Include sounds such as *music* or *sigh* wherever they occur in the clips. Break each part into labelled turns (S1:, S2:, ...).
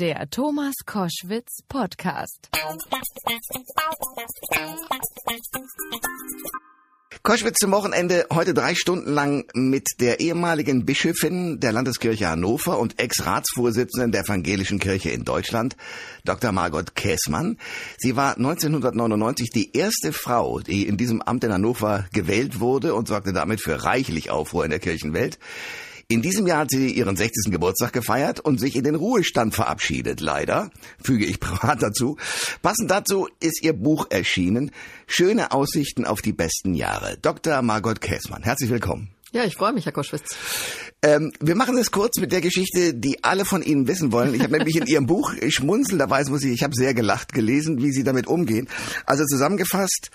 S1: Der Thomas Koschwitz Podcast.
S2: Koschwitz zum Wochenende heute drei Stunden lang mit der ehemaligen Bischöfin der Landeskirche Hannover und Ex-Ratsvorsitzenden der Evangelischen Kirche in Deutschland, Dr. Margot Käßmann. Sie war 1999 die erste Frau, die in diesem Amt in Hannover gewählt wurde und sorgte damit für reichlich Aufruhr in der Kirchenwelt. In diesem Jahr hat sie ihren 60. Geburtstag gefeiert und sich in den Ruhestand verabschiedet, leider, füge ich *laughs* privat dazu. Passend dazu ist ihr Buch erschienen, Schöne Aussichten auf die besten Jahre. Dr. Margot Käßmann, herzlich willkommen.
S3: Ja, ich freue mich, Herr Koschwitz.
S2: Ähm, wir machen es kurz mit der Geschichte, die alle von Ihnen wissen wollen. Ich habe nämlich in Ihrem Buch schmunzelnderweise muss ich, ich habe sehr gelacht gelesen, wie Sie damit umgehen. Also zusammengefasst,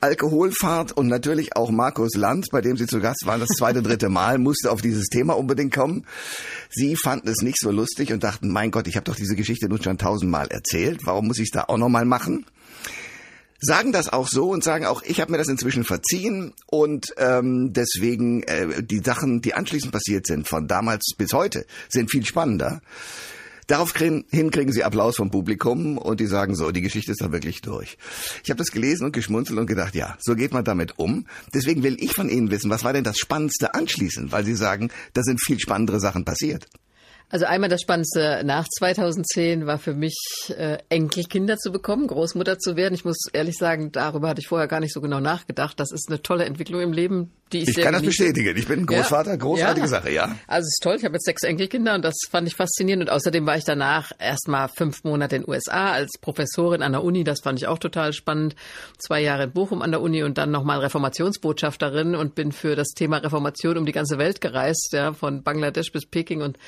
S2: Alkoholfahrt und natürlich auch Markus Lanz, bei dem Sie zu Gast waren, das zweite, dritte Mal, musste auf dieses Thema unbedingt kommen. Sie fanden es nicht so lustig und dachten, mein Gott, ich habe doch diese Geschichte nun schon tausendmal erzählt. Warum muss ich es da auch nochmal machen? Sagen das auch so und sagen auch, ich habe mir das inzwischen verziehen und ähm, deswegen äh, die Sachen, die anschließend passiert sind, von damals bis heute, sind viel spannender. Daraufhin kriegen sie Applaus vom Publikum und die sagen so, die Geschichte ist da wirklich durch. Ich habe das gelesen und geschmunzelt und gedacht, ja, so geht man damit um. Deswegen will ich von Ihnen wissen, was war denn das Spannendste anschließend, weil Sie sagen, da sind viel spannendere Sachen passiert.
S3: Also einmal das Spannendste nach 2010 war für mich, äh, Enkelkinder zu bekommen, Großmutter zu werden. Ich muss ehrlich sagen, darüber hatte ich vorher gar nicht so genau nachgedacht. Das ist eine tolle Entwicklung im Leben, die ich,
S2: ich
S3: sehr
S2: kann das bestätigen. Ich bin Großvater, ja. großartige ja. Sache, ja.
S3: Also es ist toll. Ich habe jetzt sechs Enkelkinder und das fand ich faszinierend. Und außerdem war ich danach erstmal fünf Monate in den USA als Professorin an der Uni. Das fand ich auch total spannend. Zwei Jahre in Bochum an der Uni und dann nochmal Reformationsbotschafterin und bin für das Thema Reformation um die ganze Welt gereist, ja, von Bangladesch bis Peking und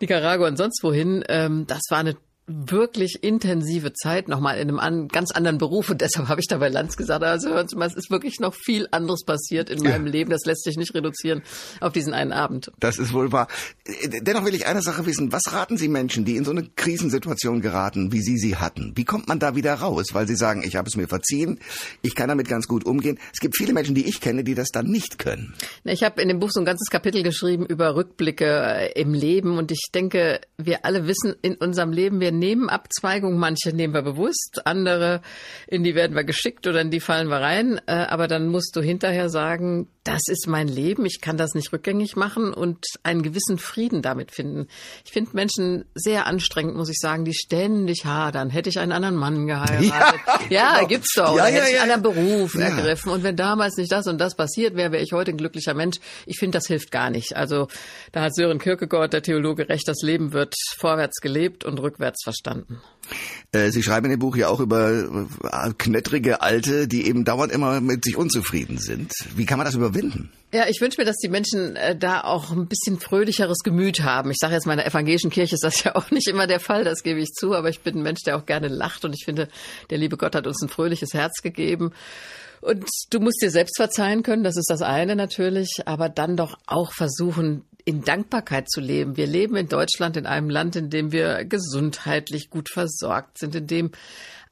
S3: Nicaragua und sonst wohin. Ähm, das war eine wirklich intensive Zeit nochmal in einem an, ganz anderen Beruf und deshalb habe ich da bei Lanz gesagt, also hören Sie mal, es ist wirklich noch viel anderes passiert in meinem ja. Leben, das lässt sich nicht reduzieren auf diesen einen Abend.
S2: Das ist wohl wahr. Dennoch will ich eine Sache wissen, was raten Sie Menschen, die in so eine Krisensituation geraten, wie Sie sie hatten? Wie kommt man da wieder raus? Weil Sie sagen, ich habe es mir verziehen, ich kann damit ganz gut umgehen. Es gibt viele Menschen, die ich kenne, die das dann nicht können.
S3: Ich habe in dem Buch so ein ganzes Kapitel geschrieben über Rückblicke äh, im Leben und ich denke, wir alle wissen in unserem Leben, wir nehmen Abzweigungen. Manche nehmen wir bewusst, andere, in die werden wir geschickt oder in die fallen wir rein. Äh, aber dann musst du hinterher sagen, das ist mein Leben, ich kann das nicht rückgängig machen und einen gewissen Frieden damit finden. Ich finde Menschen sehr anstrengend, muss ich sagen, die ständig hadern. Hätte ich einen anderen Mann geheiratet? *laughs* Ja, ja genau. gibt's doch. Ja, ja, hätte ich einen anderen Beruf ergriffen. Und wenn damals nicht das und das passiert wäre, wäre ich heute ein glücklicher Mensch. Ich finde, das hilft gar nicht. Also da hat Sören Kierkegaard, der Theologe, recht, das Leben wird vorwärts gelebt und rückwärts verstanden.
S2: Äh, Sie schreiben in dem Buch ja auch über äh, knöttrige Alte, die eben dauernd immer mit sich unzufrieden sind. Wie kann man das überwinden?
S3: Ja, ich wünsche mir, dass die Menschen äh, da auch ein bisschen fröhlicheres Gemüt haben. Ich sage jetzt, meiner evangelischen Kirche ist das *laughs* ja auch nicht immer der Fall, das gebe ich zu, aber ich bin ein Mensch, der auch gerne lacht und ich finde, der liebe Gott hat uns ein fröhliches Herz gegeben. Und du musst dir selbst verzeihen können, das ist das eine natürlich, aber dann doch auch versuchen, in Dankbarkeit zu leben. Wir leben in Deutschland in einem Land, in dem wir gesundheitlich gut versorgt sind, in dem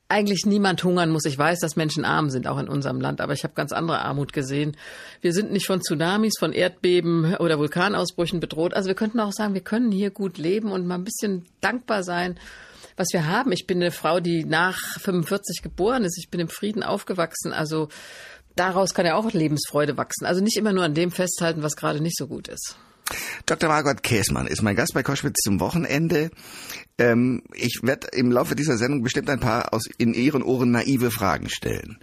S3: eigentlich niemand hungern muss. Ich weiß, dass Menschen arm sind, auch in unserem Land, aber ich habe ganz andere Armut gesehen. Wir sind nicht von Tsunamis, von Erdbeben oder Vulkanausbrüchen bedroht. Also wir könnten auch sagen, wir können hier gut leben und mal ein bisschen dankbar sein, was wir haben. Ich bin eine Frau, die nach 45 geboren ist. Ich bin im Frieden aufgewachsen. Also daraus kann ja auch Lebensfreude wachsen. Also nicht immer nur an dem festhalten, was gerade nicht so gut ist.
S2: Dr. Margot Käßmann ist mein Gast bei Koschwitz zum Wochenende. Ähm, ich werde im Laufe dieser Sendung bestimmt ein paar aus in Ihren Ohren naive Fragen stellen.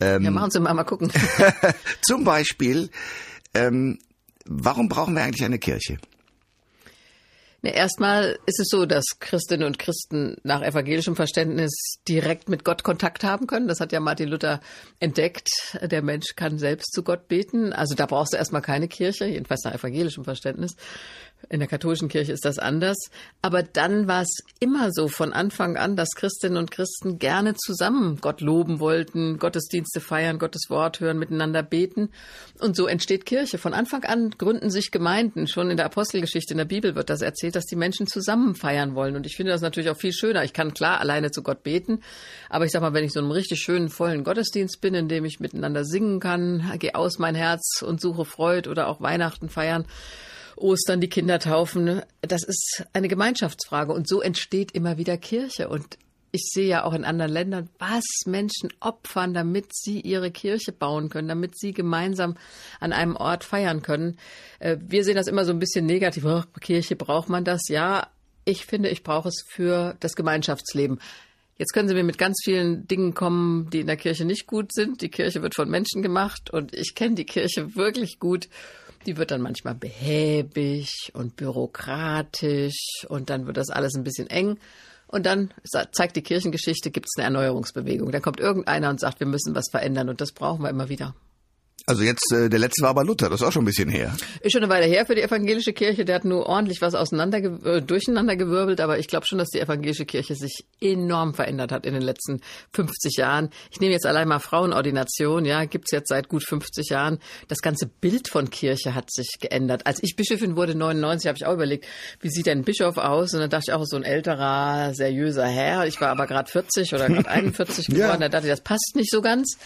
S3: Ähm, ja, machen Sie mal, mal gucken. *laughs*
S2: zum Beispiel, ähm, warum brauchen wir eigentlich eine Kirche?
S3: Ne, erstmal ist es so, dass Christinnen und Christen nach evangelischem Verständnis direkt mit Gott Kontakt haben können. Das hat ja Martin Luther entdeckt. Der Mensch kann selbst zu Gott beten. Also da brauchst du erstmal keine Kirche, jedenfalls nach evangelischem Verständnis. In der katholischen Kirche ist das anders. Aber dann war es immer so von Anfang an, dass Christinnen und Christen gerne zusammen Gott loben wollten, Gottesdienste feiern, Gottes Wort hören, miteinander beten. Und so entsteht Kirche. Von Anfang an gründen sich Gemeinden. Schon in der Apostelgeschichte in der Bibel wird das erzählt, dass die Menschen zusammen feiern wollen. Und ich finde das natürlich auch viel schöner. Ich kann klar alleine zu Gott beten. Aber ich sag mal, wenn ich so einem richtig schönen, vollen Gottesdienst bin, in dem ich miteinander singen kann, gehe aus mein Herz und suche Freude oder auch Weihnachten feiern, Ostern die Kinder taufen. Das ist eine Gemeinschaftsfrage und so entsteht immer wieder Kirche und ich sehe ja auch in anderen Ländern, was Menschen opfern, damit sie ihre Kirche bauen können, damit sie gemeinsam an einem Ort feiern können. Äh, wir sehen das immer so ein bisschen negativ. Oh, Kirche braucht man das? Ja, ich finde, ich brauche es für das Gemeinschaftsleben. Jetzt können Sie mir mit ganz vielen Dingen kommen, die in der Kirche nicht gut sind. Die Kirche wird von Menschen gemacht und ich kenne die Kirche wirklich gut. Die wird dann manchmal behäbig und bürokratisch und dann wird das alles ein bisschen eng. Und dann zeigt die Kirchengeschichte, gibt es eine Erneuerungsbewegung. Dann kommt irgendeiner und sagt, wir müssen was verändern und das brauchen wir immer wieder.
S2: Also jetzt, äh, der letzte war aber Luther, das ist auch schon ein bisschen her.
S3: Ist schon eine Weile her für die evangelische Kirche. Der hat nur ordentlich was auseinander, äh, durcheinander gewirbelt, aber ich glaube schon, dass die evangelische Kirche sich enorm verändert hat in den letzten 50 Jahren. Ich nehme jetzt allein mal Frauenordination, ja, gibt's jetzt seit gut 50 Jahren. Das ganze Bild von Kirche hat sich geändert. Als ich Bischöfin wurde, 99, habe ich auch überlegt, wie sieht denn ein Bischof aus? Und dann dachte ich auch, so ein älterer, seriöser Herr. Ich war aber gerade 40 oder gerade 41 *laughs* geworden, ja. da dachte ich, das passt nicht so ganz.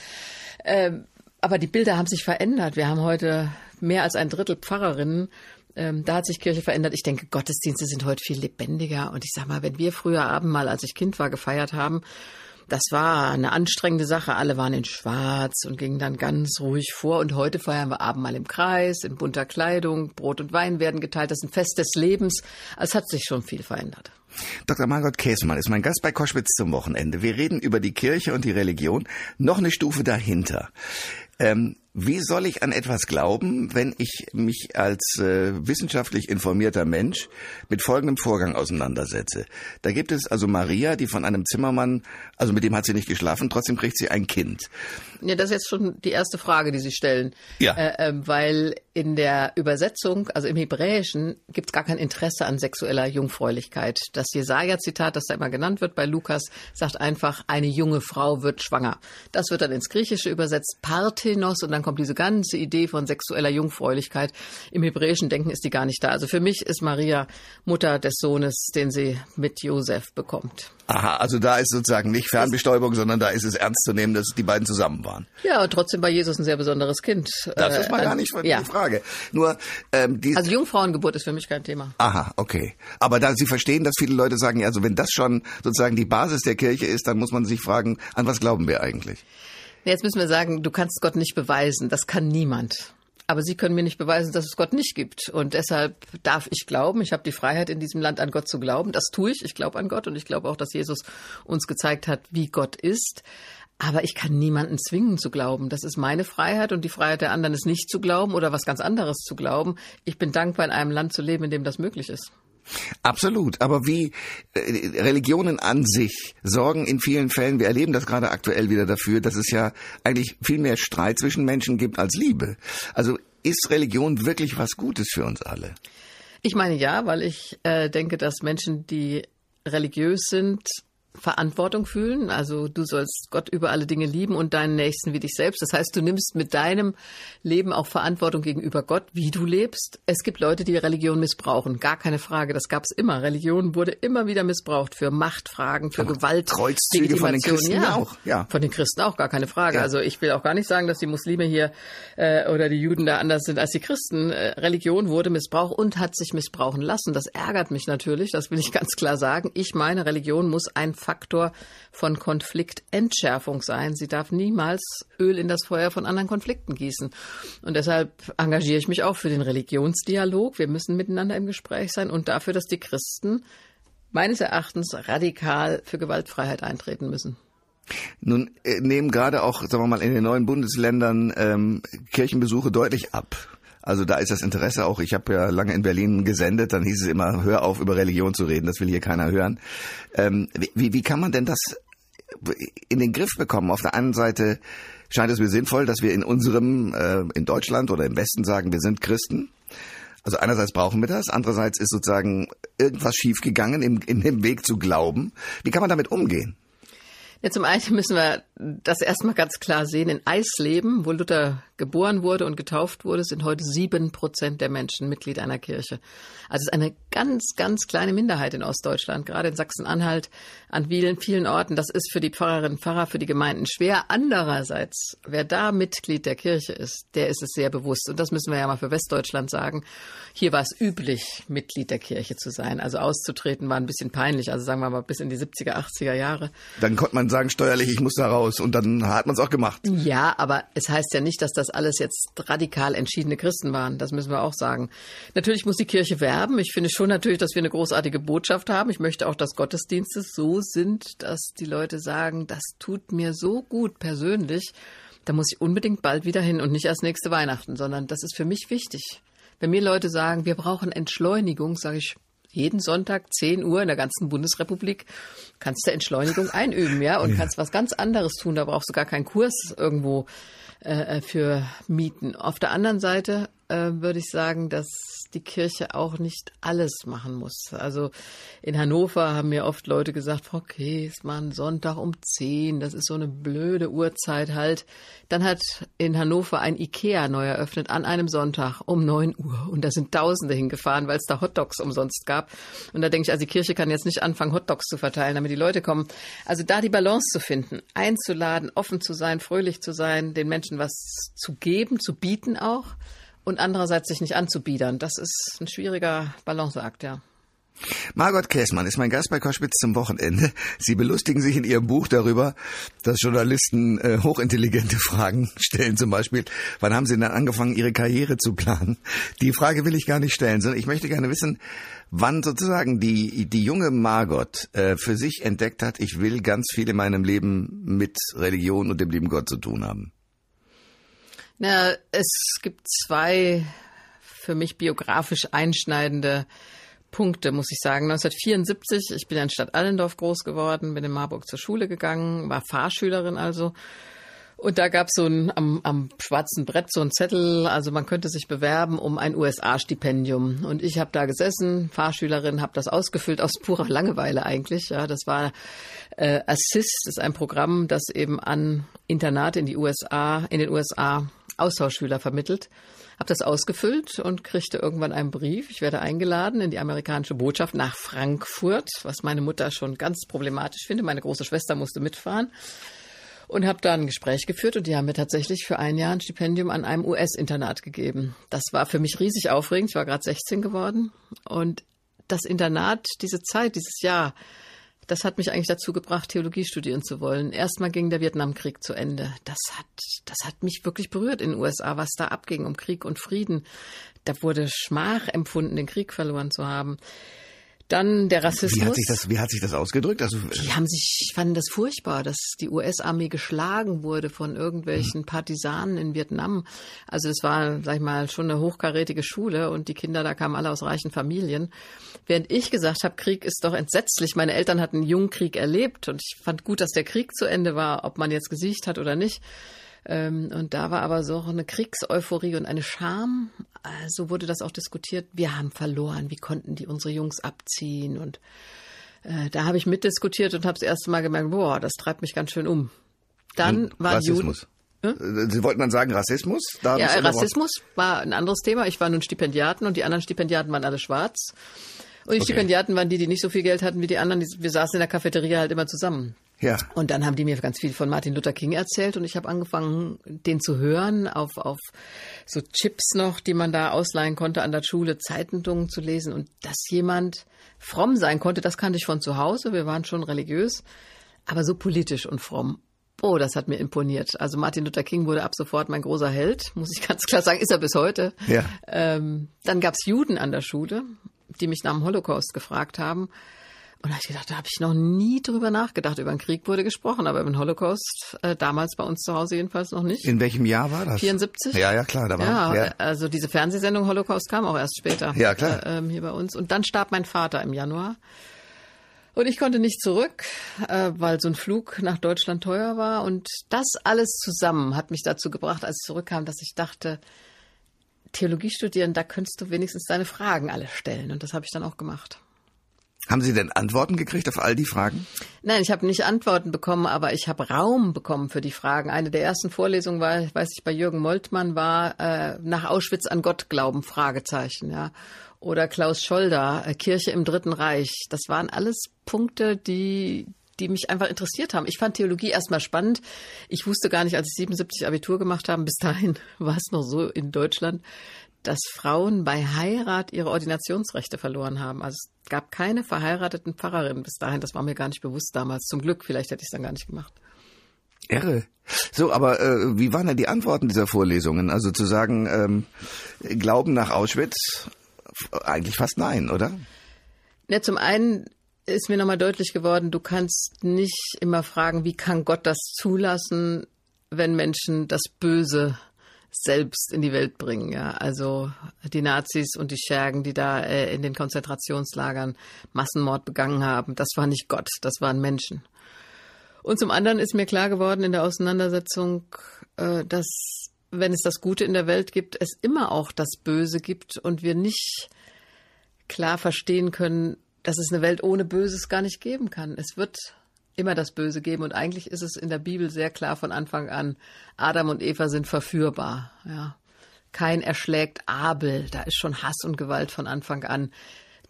S3: Ähm, aber die Bilder haben sich verändert. Wir haben heute mehr als ein Drittel Pfarrerinnen. Ähm, da hat sich Kirche verändert. Ich denke, Gottesdienste sind heute viel lebendiger. Und ich sag mal, wenn wir früher Abendmahl, als ich Kind war, gefeiert haben, das war eine anstrengende Sache. Alle waren in Schwarz und gingen dann ganz ruhig vor. Und heute feiern wir Abendmahl im Kreis, in bunter Kleidung. Brot und Wein werden geteilt. Das ist ein Fest des Lebens. Es hat sich schon viel verändert.
S2: Dr. Margot Käsmann ist mein Gast bei Koschwitz zum Wochenende. Wir reden über die Kirche und die Religion. Noch eine Stufe dahinter. Ähm, wie soll ich an etwas glauben, wenn ich mich als äh, wissenschaftlich informierter Mensch mit folgendem Vorgang auseinandersetze? Da gibt es also Maria, die von einem Zimmermann, also mit dem hat sie nicht geschlafen, trotzdem kriegt sie ein Kind.
S3: Ja, das ist jetzt schon die erste Frage, die Sie stellen.
S2: Ja.
S3: Äh, äh, weil in der Übersetzung, also im Hebräischen, gibt es gar kein Interesse an sexueller Jungfräulichkeit. Das Jesaja-Zitat, das da immer genannt wird bei Lukas, sagt einfach, eine junge Frau wird schwanger. Das wird dann ins Griechische übersetzt, Parthenos, und dann kommt diese ganze Idee von sexueller Jungfräulichkeit. Im hebräischen Denken ist die gar nicht da. Also für mich ist Maria Mutter des Sohnes, den sie mit Josef bekommt.
S2: Aha, also da ist sozusagen nicht Fernbestäubung, sondern da ist es ernst zu nehmen, dass die beiden zusammen waren.
S3: Ja, und trotzdem war Jesus ein sehr besonderes Kind.
S2: Das ist mal gar nicht die ja. Frage. Nur ähm, die
S3: Also Jungfrauengeburt ist für mich kein Thema.
S2: Aha, okay. Aber da Sie verstehen, dass viele Leute sagen, also wenn das schon sozusagen die Basis der Kirche ist, dann muss man sich fragen, an was glauben wir eigentlich?
S3: Jetzt müssen wir sagen, du kannst Gott nicht beweisen. Das kann niemand. Aber Sie können mir nicht beweisen, dass es Gott nicht gibt. Und deshalb darf ich glauben. Ich habe die Freiheit, in diesem Land an Gott zu glauben. Das tue ich. Ich glaube an Gott und ich glaube auch, dass Jesus uns gezeigt hat, wie Gott ist. Aber ich kann niemanden zwingen zu glauben. Das ist meine Freiheit und die Freiheit der anderen ist nicht zu glauben oder was ganz anderes zu glauben. Ich bin dankbar, in einem Land zu leben, in dem das möglich ist.
S2: Absolut. Aber wie äh, Religionen an sich sorgen in vielen Fällen, wir erleben das gerade aktuell wieder dafür, dass es ja eigentlich viel mehr Streit zwischen Menschen gibt als Liebe. Also ist Religion wirklich was Gutes für uns alle?
S3: Ich meine ja, weil ich äh, denke, dass Menschen, die religiös sind, Verantwortung fühlen. Also du sollst Gott über alle Dinge lieben und deinen Nächsten wie dich selbst. Das heißt, du nimmst mit deinem Leben auch Verantwortung gegenüber Gott, wie du lebst. Es gibt Leute, die Religion missbrauchen. Gar keine Frage. Das gab es immer. Religion wurde immer wieder missbraucht für Machtfragen, für Gewalt.
S2: Kreuzzüge von den Christen ja, auch.
S3: Ja. Von den Christen auch, gar keine Frage. Ja. Also ich will auch gar nicht sagen, dass die Muslime hier äh, oder die Juden da anders sind als die Christen. Äh, Religion wurde missbraucht und hat sich missbrauchen lassen. Das ärgert mich natürlich. Das will ich ganz klar sagen. Ich meine, Religion muss ein Faktor von Konfliktentschärfung sein. Sie darf niemals Öl in das Feuer von anderen Konflikten gießen. Und deshalb engagiere ich mich auch für den Religionsdialog. Wir müssen miteinander im Gespräch sein und dafür, dass die Christen meines Erachtens radikal für Gewaltfreiheit eintreten müssen.
S2: Nun äh, nehmen gerade auch, sagen wir mal, in den neuen Bundesländern ähm, Kirchenbesuche deutlich ab. Also da ist das Interesse auch. Ich habe ja lange in Berlin gesendet, dann hieß es immer, hör auf, über Religion zu reden, das will hier keiner hören. Ähm, wie, wie kann man denn das in den Griff bekommen? Auf der einen Seite scheint es mir sinnvoll, dass wir in unserem, äh, in Deutschland oder im Westen sagen, wir sind Christen. Also einerseits brauchen wir das, andererseits ist sozusagen irgendwas schiefgegangen im, in dem Weg zu glauben. Wie kann man damit umgehen?
S3: Ja, zum einen müssen wir das erstmal ganz klar sehen. In Eisleben, wo Luther geboren wurde und getauft wurde, sind heute sieben Prozent der Menschen Mitglied einer Kirche. Also es ist eine ganz, ganz kleine Minderheit in Ostdeutschland, gerade in Sachsen-Anhalt, an vielen, vielen Orten. Das ist für die Pfarrerinnen und Pfarrer, für die Gemeinden schwer. Andererseits, wer da Mitglied der Kirche ist, der ist es sehr bewusst. Und das müssen wir ja mal für Westdeutschland sagen. Hier war es üblich, Mitglied der Kirche zu sein. Also auszutreten war ein bisschen peinlich. Also sagen wir mal bis in die 70er, 80er Jahre.
S2: Dann konnte man sagen, steuerlich, ich muss da raus. Und dann hat man es auch gemacht.
S3: Ja, aber es heißt ja nicht, dass das alles jetzt radikal entschiedene Christen waren. Das müssen wir auch sagen. Natürlich muss die Kirche werben. Ich finde schon natürlich, dass wir eine großartige Botschaft haben. Ich möchte auch, dass Gottesdienste so sind, dass die Leute sagen, das tut mir so gut persönlich. Da muss ich unbedingt bald wieder hin und nicht erst nächste Weihnachten, sondern das ist für mich wichtig. Wenn mir Leute sagen, wir brauchen Entschleunigung, sage ich, jeden Sonntag 10 Uhr in der ganzen Bundesrepublik kannst du Entschleunigung einüben, ja, und ja. kannst was ganz anderes tun. Da brauchst du gar keinen Kurs irgendwo äh, für Mieten. Auf der anderen Seite äh, würde ich sagen, dass die Kirche auch nicht alles machen muss. Also in Hannover haben mir oft Leute gesagt, Frau Kees, man Sonntag um 10, das ist so eine blöde Uhrzeit halt. Dann hat in Hannover ein Ikea neu eröffnet an einem Sonntag um 9 Uhr und da sind Tausende hingefahren, weil es da Hotdogs umsonst gab. Und da denke ich, also die Kirche kann jetzt nicht anfangen, Hotdogs zu verteilen, damit die Leute kommen. Also da die Balance zu finden, einzuladen, offen zu sein, fröhlich zu sein, den Menschen was zu geben, zu bieten auch und andererseits sich nicht anzubiedern. Das ist ein schwieriger Balanceakt, ja.
S2: Margot Käßmann ist mein Gast bei Koschwitz zum Wochenende. Sie belustigen sich in Ihrem Buch darüber, dass Journalisten äh, hochintelligente Fragen stellen, zum Beispiel, wann haben Sie denn angefangen, Ihre Karriere zu planen? Die Frage will ich gar nicht stellen, sondern ich möchte gerne wissen, wann sozusagen die, die junge Margot äh, für sich entdeckt hat, ich will ganz viel in meinem Leben mit Religion und dem lieben Gott zu tun haben.
S3: Na, es gibt zwei für mich biografisch einschneidende Punkte, muss ich sagen. 1974, ich bin in Stadt Allendorf groß geworden, bin in Marburg zur Schule gegangen, war Fahrschülerin also. Und da gab es so ein, am, am schwarzen Brett so ein Zettel, also man könnte sich bewerben um ein USA-Stipendium. Und ich habe da gesessen, Fahrschülerin, habe das ausgefüllt aus purer Langeweile eigentlich. Ja, das war äh, Assist, ist ein Programm, das eben an Internate in die USA, in den USA Austauschschüler vermittelt. Habe das ausgefüllt und kriegte irgendwann einen Brief. Ich werde eingeladen in die amerikanische Botschaft nach Frankfurt, was meine Mutter schon ganz problematisch findet. Meine große Schwester musste mitfahren und habe da ein Gespräch geführt und die haben mir tatsächlich für ein Jahr ein Stipendium an einem US-Internat gegeben. Das war für mich riesig aufregend. Ich war gerade 16 geworden und das Internat, diese Zeit, dieses Jahr, das hat mich eigentlich dazu gebracht, Theologie studieren zu wollen. Erstmal ging der Vietnamkrieg zu Ende. Das hat, das hat mich wirklich berührt in den USA, was da abging um Krieg und Frieden. Da wurde Schmach empfunden, den Krieg verloren zu haben. Dann der Rassismus.
S2: Wie hat sich das, wie hat sich das ausgedrückt?
S3: Also, die haben sich, fanden das furchtbar, dass die US-Armee geschlagen wurde von irgendwelchen Partisanen in Vietnam. Also das war, sag ich mal, schon eine hochkarätige Schule und die Kinder da kamen alle aus reichen Familien. Während ich gesagt habe, Krieg ist doch entsetzlich. Meine Eltern hatten einen jungen Krieg erlebt und ich fand gut, dass der Krieg zu Ende war, ob man jetzt gesiegt hat oder nicht. Ähm, und da war aber so eine Kriegseuphorie und eine Scham. So wurde das auch diskutiert. Wir haben verloren. Wie konnten die unsere Jungs abziehen? Und äh, da habe ich mitdiskutiert und habe das erste Mal gemerkt, boah, das treibt mich ganz schön um. Dann war
S2: Rassismus. Juden, hm? Sie wollten dann sagen Rassismus?
S3: Da ja, Rassismus war ein anderes Thema. Ich war nun Stipendiaten und die anderen Stipendiaten waren alle schwarz. Und die okay. Stipendiaten waren die, die nicht so viel Geld hatten wie die anderen. Wir saßen in der Cafeteria halt immer zusammen. Ja. Und dann haben die mir ganz viel von Martin Luther King erzählt und ich habe angefangen, den zu hören, auf, auf so Chips noch, die man da ausleihen konnte an der Schule, Zeitungen zu lesen und dass jemand fromm sein konnte, das kannte ich von zu Hause. Wir waren schon religiös, aber so politisch und fromm. Oh, das hat mir imponiert. Also Martin Luther King wurde ab sofort mein großer Held, muss ich *laughs* ganz klar sagen, ist er bis heute. Ja. Ähm, dann gab's Juden an der Schule, die mich nach dem Holocaust gefragt haben. Und da habe ich gedacht, da habe ich noch nie drüber nachgedacht. Über den Krieg wurde gesprochen, aber über den Holocaust äh, damals bei uns zu Hause jedenfalls noch nicht.
S2: In welchem Jahr war das?
S3: 74.
S2: Ja, ja, klar. Da war,
S3: ja, ja, also diese Fernsehsendung Holocaust kam auch erst später.
S2: Ja, klar.
S3: Äh, ähm, hier bei uns. Und dann starb mein Vater im Januar. Und ich konnte nicht zurück, äh, weil so ein Flug nach Deutschland teuer war. Und das alles zusammen hat mich dazu gebracht, als ich zurückkam, dass ich dachte, Theologie studieren, da könntest du wenigstens deine Fragen alle stellen. Und das habe ich dann auch gemacht.
S2: Haben Sie denn Antworten gekriegt auf all die Fragen?
S3: Nein, ich habe nicht Antworten bekommen, aber ich habe Raum bekommen für die Fragen. Eine der ersten Vorlesungen war, weiß ich, bei Jürgen Moltmann war äh, nach Auschwitz an Gott glauben Fragezeichen, ja. Oder Klaus Scholder, äh, Kirche im Dritten Reich. Das waren alles Punkte, die die mich einfach interessiert haben. Ich fand Theologie erstmal spannend. Ich wusste gar nicht, als ich 77 Abitur gemacht habe, bis dahin *laughs* war es noch so in Deutschland, dass Frauen bei Heirat ihre Ordinationsrechte verloren haben. Also es gab keine verheirateten Pfarrerinnen bis dahin. Das war mir gar nicht bewusst damals. Zum Glück, vielleicht hätte ich es dann gar nicht gemacht.
S2: Irre. So, aber äh, wie waren denn die Antworten dieser Vorlesungen? Also zu sagen, ähm, Glauben nach Auschwitz, eigentlich fast nein, oder?
S3: Ja, zum einen ist mir nochmal deutlich geworden, du kannst nicht immer fragen, wie kann Gott das zulassen, wenn Menschen das Böse selbst in die Welt bringen. Ja, also die Nazis und die Schergen, die da äh, in den Konzentrationslagern Massenmord begangen haben, das war nicht Gott, das waren Menschen. Und zum anderen ist mir klar geworden in der Auseinandersetzung, äh, dass wenn es das Gute in der Welt gibt, es immer auch das Böse gibt und wir nicht klar verstehen können, dass es eine Welt ohne Böses gar nicht geben kann. Es wird immer das Böse geben. Und eigentlich ist es in der Bibel sehr klar von Anfang an, Adam und Eva sind verführbar. Ja. Kein erschlägt Abel. Da ist schon Hass und Gewalt von Anfang an.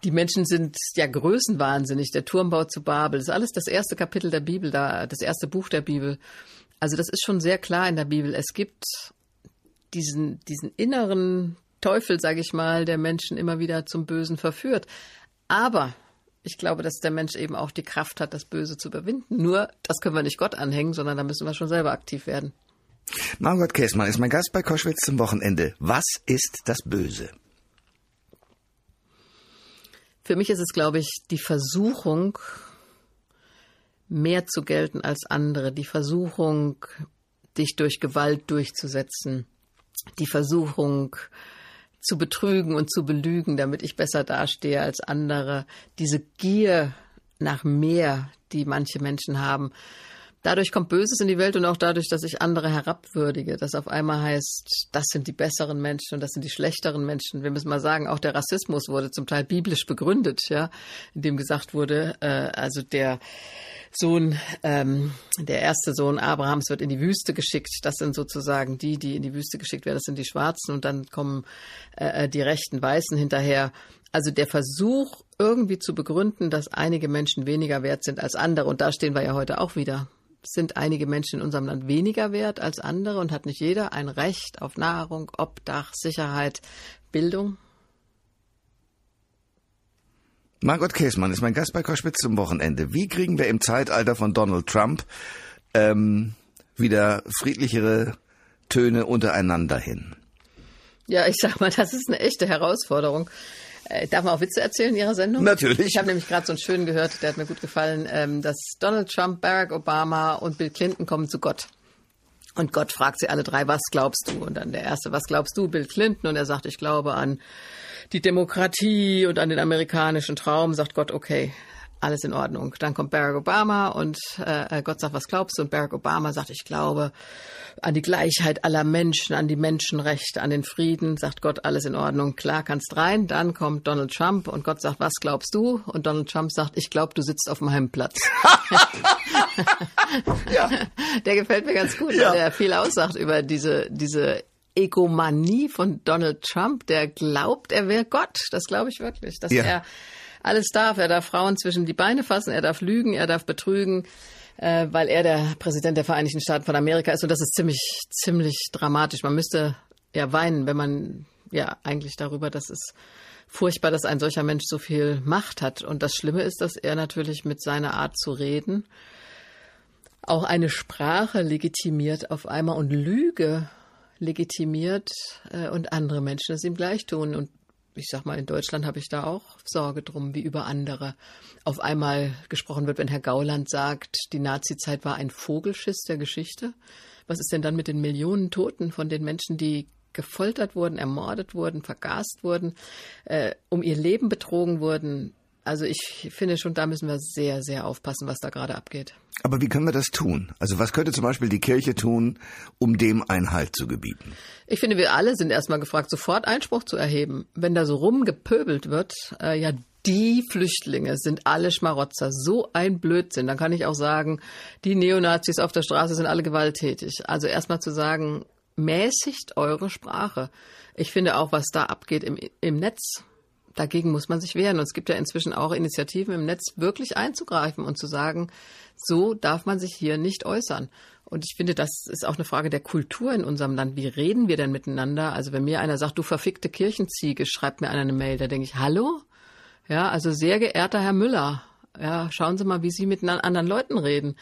S3: Die Menschen sind ja größenwahnsinnig. Der Turmbau zu Babel. Das ist alles das erste Kapitel der Bibel, da, das erste Buch der Bibel. Also das ist schon sehr klar in der Bibel. Es gibt diesen, diesen inneren Teufel, sage ich mal, der Menschen immer wieder zum Bösen verführt. Aber ich glaube, dass der Mensch eben auch die Kraft hat, das Böse zu überwinden. Nur, das können wir nicht Gott anhängen, sondern da müssen wir schon selber aktiv werden.
S2: Margot Käßmann ist mein Gast bei Koschwitz zum Wochenende. Was ist das Böse?
S3: Für mich ist es, glaube ich, die Versuchung, mehr zu gelten als andere, die Versuchung, dich durch Gewalt durchzusetzen, die Versuchung, zu betrügen und zu belügen, damit ich besser dastehe als andere. Diese Gier nach mehr, die manche Menschen haben. Dadurch kommt Böses in die Welt und auch dadurch, dass ich andere herabwürdige, dass auf einmal heißt, das sind die besseren Menschen und das sind die schlechteren Menschen. Wir müssen mal sagen, auch der Rassismus wurde zum Teil biblisch begründet, ja, indem gesagt wurde, äh, also der Sohn, ähm, der erste Sohn Abrahams wird in die Wüste geschickt. Das sind sozusagen die, die in die Wüste geschickt werden. Das sind die Schwarzen und dann kommen äh, äh, die rechten Weißen hinterher. Also der Versuch, irgendwie zu begründen, dass einige Menschen weniger wert sind als andere. Und da stehen wir ja heute auch wieder. Sind einige Menschen in unserem Land weniger wert als andere und hat nicht jeder ein Recht auf Nahrung, Obdach, Sicherheit, Bildung?
S2: Margot Käßmann ist mein Gast bei Koschwitz zum Wochenende. Wie kriegen wir im Zeitalter von Donald Trump ähm, wieder friedlichere Töne untereinander hin?
S3: Ja, ich sag mal, das ist eine echte Herausforderung. Äh, darf man auch Witze erzählen in Ihrer Sendung?
S2: Natürlich.
S3: Ich habe nämlich gerade so einen schönen gehört, der hat mir gut gefallen, ähm, dass Donald Trump, Barack Obama und Bill Clinton kommen zu Gott. Und Gott fragt sie alle drei, was glaubst du? Und dann der erste, was glaubst du, Bill Clinton? Und er sagt, ich glaube an die Demokratie und an den amerikanischen Traum, sagt Gott, okay, alles in Ordnung. Dann kommt Barack Obama und äh, Gott sagt, was glaubst du? Und Barack Obama sagt, ich glaube an die Gleichheit aller Menschen, an die Menschenrechte, an den Frieden. Sagt Gott, alles in Ordnung, klar, kannst rein. Dann kommt Donald Trump und Gott sagt, was glaubst du? Und Donald Trump sagt, ich glaube, du sitzt auf meinem Platz. *laughs* ja. Der gefällt mir ganz gut, ja. weil er viel aussagt über diese, diese Egomanie von Donald Trump, der glaubt, er wäre Gott. Das glaube ich wirklich, dass ja. er alles darf. Er darf Frauen zwischen die Beine fassen, er darf lügen, er darf betrügen, äh, weil er der Präsident der Vereinigten Staaten von Amerika ist. Und das ist ziemlich, ziemlich dramatisch. Man müsste ja weinen, wenn man ja eigentlich darüber, dass es furchtbar, dass ein solcher Mensch so viel Macht hat. Und das Schlimme ist, dass er natürlich mit seiner Art zu reden auch eine Sprache legitimiert auf einmal und Lüge legitimiert äh, und andere Menschen es ihm gleich tun. Und ich sag mal, in Deutschland habe ich da auch Sorge drum, wie über andere auf einmal gesprochen wird, wenn Herr Gauland sagt, die Nazizeit war ein Vogelschiss der Geschichte. Was ist denn dann mit den Millionen Toten von den Menschen, die gefoltert wurden, ermordet wurden, vergast wurden, äh, um ihr Leben betrogen wurden? Also ich finde schon, da müssen wir sehr, sehr aufpassen, was da gerade abgeht.
S2: Aber wie können wir das tun? Also was könnte zum Beispiel die Kirche tun, um dem Einhalt zu gebieten?
S3: Ich finde, wir alle sind erstmal gefragt, sofort Einspruch zu erheben. Wenn da so rumgepöbelt wird, äh, ja, die Flüchtlinge sind alle Schmarotzer. So ein Blödsinn. Dann kann ich auch sagen, die Neonazis auf der Straße sind alle gewalttätig. Also erstmal zu sagen, mäßigt eure Sprache. Ich finde auch, was da abgeht im, im Netz, dagegen muss man sich wehren. Und es gibt ja inzwischen auch Initiativen im Netz, wirklich einzugreifen und zu sagen, so darf man sich hier nicht äußern. Und ich finde, das ist auch eine Frage der Kultur in unserem Land. Wie reden wir denn miteinander? Also wenn mir einer sagt, du verfickte Kirchenziege, schreibt mir einer eine Mail, da denke ich, hallo? Ja, also sehr geehrter Herr Müller, ja, schauen Sie mal, wie Sie mit anderen Leuten reden.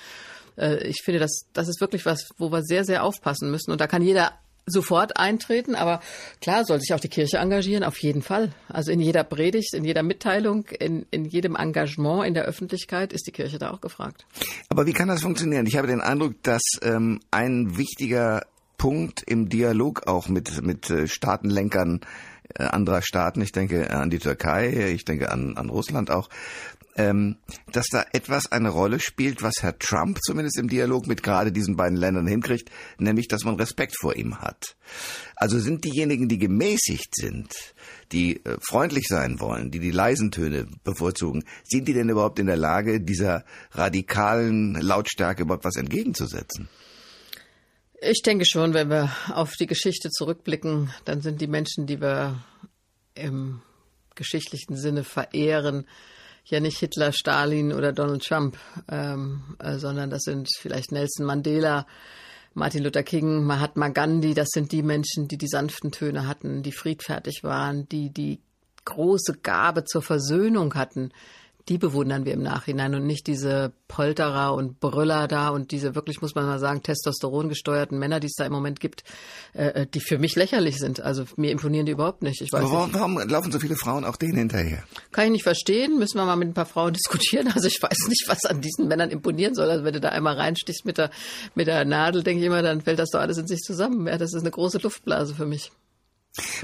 S3: Äh, ich finde, das, das ist wirklich was, wo wir sehr, sehr aufpassen müssen. Und da kann jeder sofort eintreten, aber klar soll sich auch die Kirche engagieren, auf jeden Fall. Also in jeder Predigt, in jeder Mitteilung, in, in jedem Engagement in der Öffentlichkeit ist die Kirche da auch gefragt.
S2: Aber wie kann das funktionieren? Ich habe den Eindruck, dass ähm, ein wichtiger Punkt im Dialog auch mit, mit äh, Staatenlenkern äh, anderer Staaten, ich denke an die Türkei, ich denke an, an Russland auch, ähm, dass da etwas eine Rolle spielt, was Herr Trump zumindest im Dialog mit gerade diesen beiden Ländern hinkriegt, nämlich, dass man Respekt vor ihm hat. Also sind diejenigen, die gemäßigt sind, die äh, freundlich sein wollen, die die leisen Töne bevorzugen, sind die denn überhaupt in der Lage, dieser radikalen Lautstärke überhaupt was entgegenzusetzen?
S3: Ich denke schon, wenn wir auf die Geschichte zurückblicken, dann sind die Menschen, die wir im geschichtlichen Sinne verehren, ja nicht Hitler, Stalin oder Donald Trump, ähm, äh, sondern das sind vielleicht Nelson Mandela, Martin Luther King, Mahatma Gandhi. Das sind die Menschen, die die sanften Töne hatten, die friedfertig waren, die die große Gabe zur Versöhnung hatten, die bewundern wir im Nachhinein und nicht diese Polterer und Brüller da und diese wirklich, muss man mal sagen, Testosteron gesteuerten Männer, die es da im Moment gibt, äh, äh, die für mich lächerlich sind. Also mir imponieren die überhaupt nicht. Ich weiß
S2: Aber warum,
S3: nicht.
S2: warum laufen so viele Frauen auch denen hinterher?
S3: Kann ich nicht verstehen. Müssen wir mal mit ein paar Frauen *laughs* diskutieren. Also ich weiß nicht, was an diesen Männern imponieren soll. Also wenn du da einmal reinstichst mit der, mit der Nadel, denke ich immer, dann fällt das doch alles in sich zusammen. Ja, das ist eine große Luftblase für mich.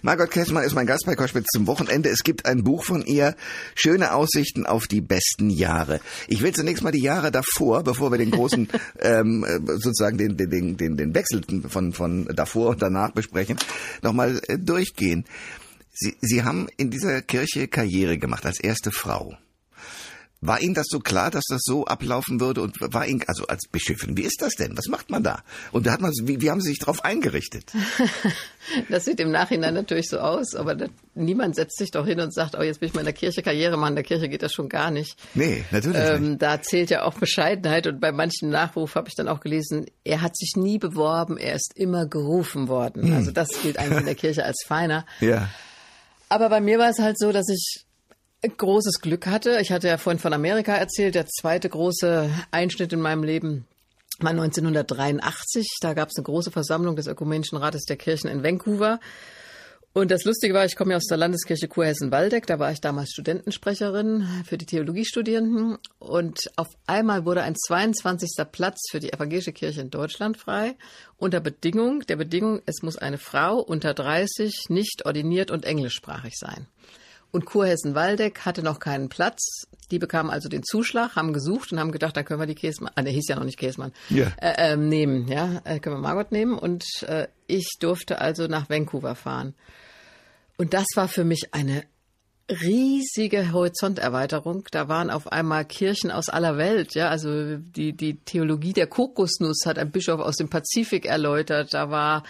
S2: Margot Kessmann ist mein Gast bei Koschwitz zum Wochenende. Es gibt ein Buch von ihr, Schöne Aussichten auf die besten Jahre. Ich will zunächst mal die Jahre davor, bevor wir den großen, *laughs* ähm, sozusagen den, den, den, den Wechsel von, von davor und danach besprechen, nochmal äh, durchgehen. Sie, Sie haben in dieser Kirche Karriere gemacht als erste Frau. War Ihnen das so klar, dass das so ablaufen würde? Und war Ihnen, also als Bischöfin, wie ist das denn? Was macht man da? Und da hat man, wie, wie haben Sie sich darauf eingerichtet? *laughs*
S3: Das sieht im Nachhinein natürlich so aus, aber das, niemand setzt sich doch hin und sagt, oh, jetzt will ich mal in der Kirche Karriere machen. In der Kirche geht das schon gar nicht.
S2: Nee, natürlich
S3: ähm,
S2: nicht.
S3: Da zählt ja auch Bescheidenheit und bei manchen Nachruf habe ich dann auch gelesen, er hat sich nie beworben, er ist immer gerufen worden. Hm. Also das gilt eigentlich in der Kirche als feiner. *laughs*
S2: Ja.
S3: Aber bei mir war es halt so, dass ich großes Glück hatte. Ich hatte ja vorhin von Amerika erzählt, der zweite große Einschnitt in meinem Leben war 1983. Da gab es eine große Versammlung des Ökumenischen Rates der Kirchen in Vancouver. Und das Lustige war, ich komme ja aus der Landeskirche Kurhessen-Waldeck, da war ich damals Studentensprecherin für die Theologiestudierenden und auf einmal wurde ein 22. Platz für die evangelische Kirche in Deutschland frei, unter Bedingung, der Bedingung, es muss eine Frau unter 30 nicht ordiniert und englischsprachig sein. Und Kurhessen-Waldeck hatte noch keinen Platz. Die bekamen also den Zuschlag, haben gesucht und haben gedacht, da können wir die Käsmann, ah, der hieß ja noch nicht Käsmann,
S2: ja.
S3: äh, äh, nehmen, ja, äh, können wir Margot nehmen. Und äh, ich durfte also nach Vancouver fahren. Und das war für mich eine riesige Horizonterweiterung. Da waren auf einmal Kirchen aus aller Welt. Ja, also die, die Theologie der Kokosnuss hat ein Bischof aus dem Pazifik erläutert. Da war,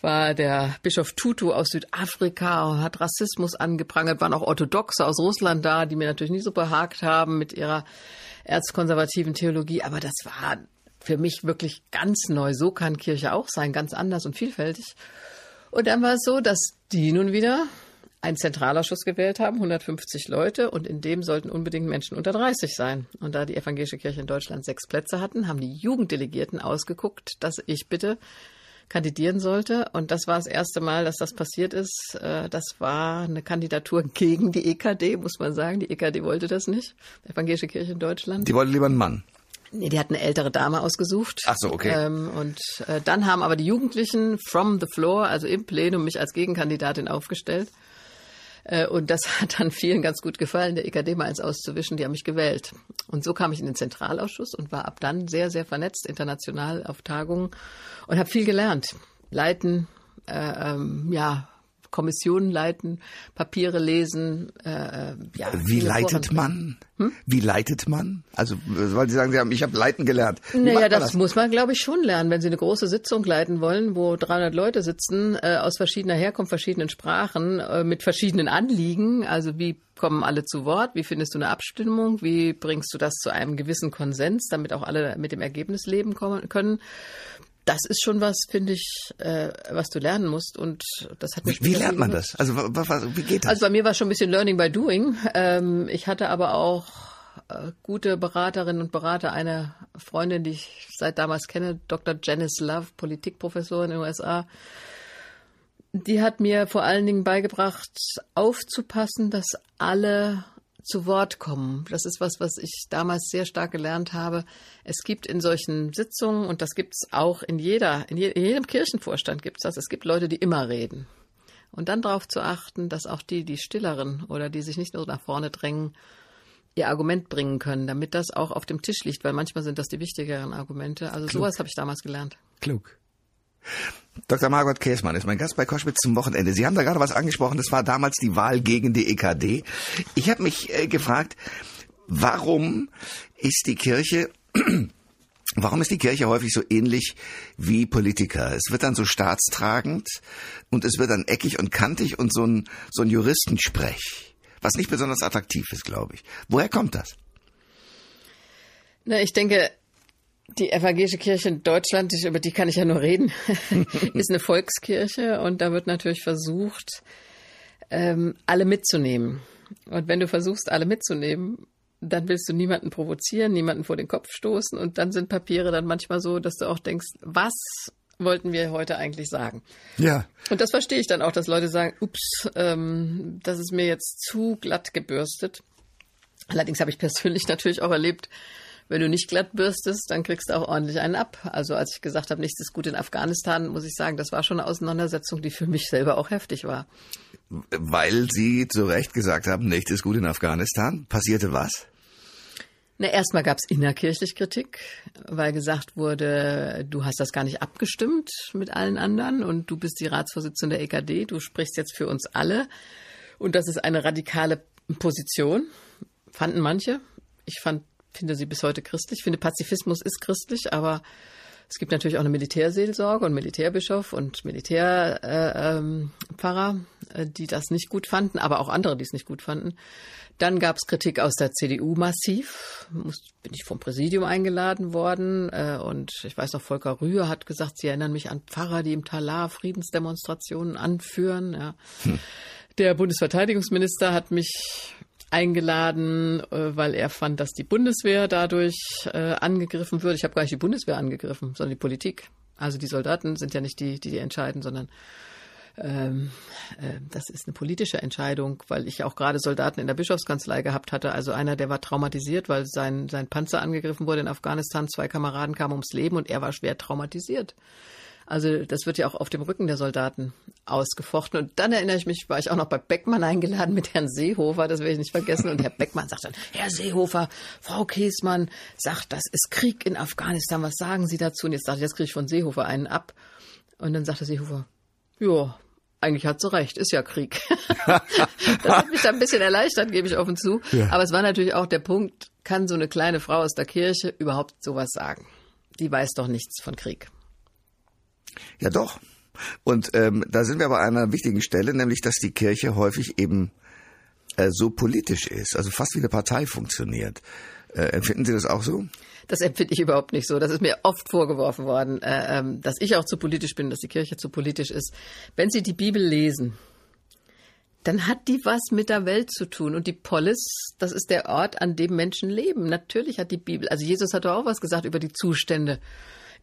S3: war der Bischof Tutu aus Südafrika und hat Rassismus angeprangert. Waren auch Orthodoxe aus Russland da, die mir natürlich nicht so behagt haben mit ihrer erzkonservativen Theologie. Aber das war für mich wirklich ganz neu. So kann Kirche auch sein, ganz anders und vielfältig. Und dann war es so, dass die nun wieder einen Zentralausschuss gewählt haben, 150 Leute, und in dem sollten unbedingt Menschen unter 30 sein. Und da die evangelische Kirche in Deutschland sechs Plätze hatten, haben die Jugenddelegierten ausgeguckt, dass ich bitte kandidieren sollte. Und das war das erste Mal, dass das passiert ist. Äh, das war eine Kandidatur *laughs* gegen die EKD, muss man sagen. Die EKD wollte das nicht, die evangelische Kirche in Deutschland.
S2: Die wollte lieber einen Mann.
S3: Nee, die hat eine ältere Dame ausgesucht.
S2: Ach so, okay.
S3: Ähm, und äh, dann haben aber die Jugendlichen from the floor, also im Plenum, mich als Gegenkandidatin aufgestellt. Äh, und das *laughs* hat dann vielen ganz gut gefallen, der EKD mal eins auszuwischen. Die haben mich gewählt. Und so kam ich in den Zentralausschuss und war ab dann sehr, sehr vernetzt international auf Tagungen und habe viel gelernt. Leiten, äh, ähm, ja, Kommissionen leiten, Papiere lesen. Äh, äh ja,
S2: Wie leitet man? Hm? Wie leitet man? Also, weil Sie sagen, Sie haben, ich habe leiten gelernt.
S3: Wie naja, das, das, muss man, glaube ich, schon lernen. Wenn Sie eine große Sitzung leiten wollen, wo 300 Leute sitzen, äh, aus verschiedener Herkunft, verschiedenen Sprachen, äh, mit verschiedenen Anliegen. Also, wie kommen alle zu Wort? Wie findest du eine Abstimmung? Wie bringst du das zu einem gewissen Konsens, damit auch alle mit dem Ergebnis leben kommen, können? Das ist schon was, finde ich, äh, was du lernen musst. Und das hat
S2: mich. Wie, wie lernt man das? Also wie geht das?
S3: Also bei mir war schon ein bisschen Learning by Doing. Ähm, ich hatte aber auch äh, gute Beraterinnen und Berater. Eine Freundin, die ich seit damals kenne, Dr. Janice Love, Politikprofessorin in den USA. Die hat mir vor allen Dingen beigebracht, aufzupassen, dass alle zu Wort kommen. Das ist was, was ich damals sehr stark gelernt habe. Es gibt in solchen Sitzungen, und das gibt es auch in jeder, in, je, in jedem Kirchenvorstand gibt es das, es gibt Leute, die immer reden. Und dann darauf zu achten, dass auch die, die Stilleren oder die sich nicht nur nach vorne drängen, ihr Argument bringen können, damit das auch auf dem Tisch liegt, weil manchmal sind das die wichtigeren Argumente. Also Klug. sowas habe ich damals gelernt.
S2: Klug. Dr. Margot Käßmann ist mein Gast bei Koschwitz zum Wochenende. Sie haben da gerade was angesprochen, das war damals die Wahl gegen die EKD. Ich habe mich äh, gefragt, warum ist die Kirche *clears throat* Warum ist die Kirche häufig so ähnlich wie Politiker? Es wird dann so staatstragend und es wird dann eckig und kantig und so ein, so ein Juristensprech, was nicht besonders attraktiv ist, glaube ich. Woher kommt das?
S3: Na, ich denke, die evangelische Kirche in Deutschland, über die kann ich ja nur reden, *laughs* ist eine Volkskirche und da wird natürlich versucht, ähm, alle mitzunehmen. Und wenn du versuchst, alle mitzunehmen, dann willst du niemanden provozieren, niemanden vor den Kopf stoßen und dann sind Papiere dann manchmal so, dass du auch denkst, was wollten wir heute eigentlich sagen?
S2: Ja.
S3: Und das verstehe ich dann auch, dass Leute sagen, ups, ähm, das ist mir jetzt zu glatt gebürstet. Allerdings habe ich persönlich natürlich auch erlebt, wenn du nicht glatt bürstest, dann kriegst du auch ordentlich einen ab. Also als ich gesagt habe, nichts ist gut in Afghanistan, muss ich sagen, das war schon eine Auseinandersetzung, die für mich selber auch heftig war.
S2: Weil Sie zu Recht gesagt haben, nichts ist gut in Afghanistan. Passierte was?
S3: Na, erstmal gab es innerkirchlich Kritik, weil gesagt wurde, du hast das gar nicht abgestimmt mit allen anderen und du bist die Ratsvorsitzende der EKD, du sprichst jetzt für uns alle. Und das ist eine radikale Position, fanden manche. Ich fand finde sie bis heute christlich. Ich finde, Pazifismus ist christlich, aber es gibt natürlich auch eine Militärseelsorge und Militärbischof und Militärpfarrer, äh, äh, die das nicht gut fanden, aber auch andere, die es nicht gut fanden. Dann gab es Kritik aus der CDU massiv. Muss, bin ich vom Präsidium eingeladen worden äh, und ich weiß noch, Volker Rühr hat gesagt, sie erinnern mich an Pfarrer, die im Talar Friedensdemonstrationen anführen. Ja. Hm. Der Bundesverteidigungsminister hat mich eingeladen, äh, weil er fand, dass die Bundeswehr dadurch äh, angegriffen würde. Ich habe gar nicht die Bundeswehr angegriffen, sondern die Politik. Also die Soldaten sind ja nicht die, die, die entscheiden, sondern ähm, äh, das ist eine politische Entscheidung, weil ich auch gerade Soldaten in der Bischofskanzlei gehabt hatte. Also einer, der war traumatisiert, weil sein, sein Panzer angegriffen wurde in Afghanistan. Zwei Kameraden kamen ums Leben und er war schwer traumatisiert. Also das wird ja auch auf dem Rücken der Soldaten ausgefochten. Und dann erinnere ich mich, war ich auch noch bei Beckmann eingeladen mit Herrn Seehofer, das werde ich nicht vergessen. Und Herr Beckmann sagt dann, Herr Seehofer, Frau Käsmann sagt, das ist Krieg in Afghanistan, was sagen Sie dazu? Und jetzt dachte ich, jetzt kriege ich von Seehofer einen ab. Und dann sagte Seehofer, ja, eigentlich hat sie recht, ist ja Krieg. *laughs* das hat mich da ein bisschen erleichtert, gebe ich offen zu. Ja. Aber es war natürlich auch der Punkt, kann so eine kleine Frau aus der Kirche überhaupt sowas sagen? Die weiß doch nichts von Krieg.
S2: Ja, doch. Und ähm, da sind wir bei einer wichtigen Stelle, nämlich dass die Kirche häufig eben äh, so politisch ist, also fast wie eine Partei funktioniert. Äh, empfinden Sie das auch so?
S3: Das empfinde ich überhaupt nicht so. Das ist mir oft vorgeworfen worden, äh, ähm, dass ich auch zu politisch bin, dass die Kirche zu politisch ist. Wenn Sie die Bibel lesen, dann hat die was mit der Welt zu tun. Und die Polis, das ist der Ort, an dem Menschen leben. Natürlich hat die Bibel, also Jesus hat doch auch was gesagt über die Zustände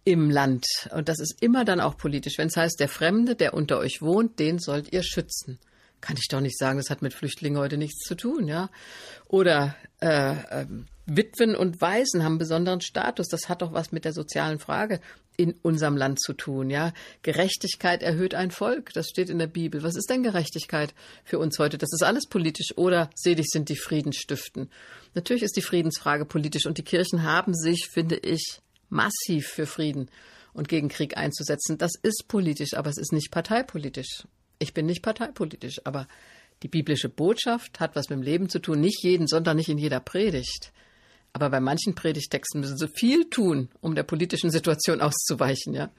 S3: im Land. Und das ist immer dann auch politisch. Wenn es heißt, der Fremde, der unter euch wohnt, den sollt ihr schützen. kann ich doch nicht sagen, das hat mit Flüchtlingen heute nichts zu tun, ja. Oder äh, äh, Witwen und Waisen haben besonderen Status. Das hat doch was mit der sozialen Frage in unserem Land zu tun, ja. Gerechtigkeit erhöht ein Volk. Das steht in der Bibel. Was ist denn Gerechtigkeit für uns heute? Das ist alles politisch oder selig sind die Friedensstiften. Natürlich ist die Friedensfrage politisch und die Kirchen haben sich, finde ich, massiv für Frieden und gegen Krieg einzusetzen. Das ist politisch, aber es ist nicht parteipolitisch. Ich bin nicht parteipolitisch, aber die biblische Botschaft hat was mit dem Leben zu tun. Nicht jeden Sonntag, nicht in jeder Predigt. Aber bei manchen Predigtexten müssen sie viel tun, um der politischen Situation auszuweichen, ja.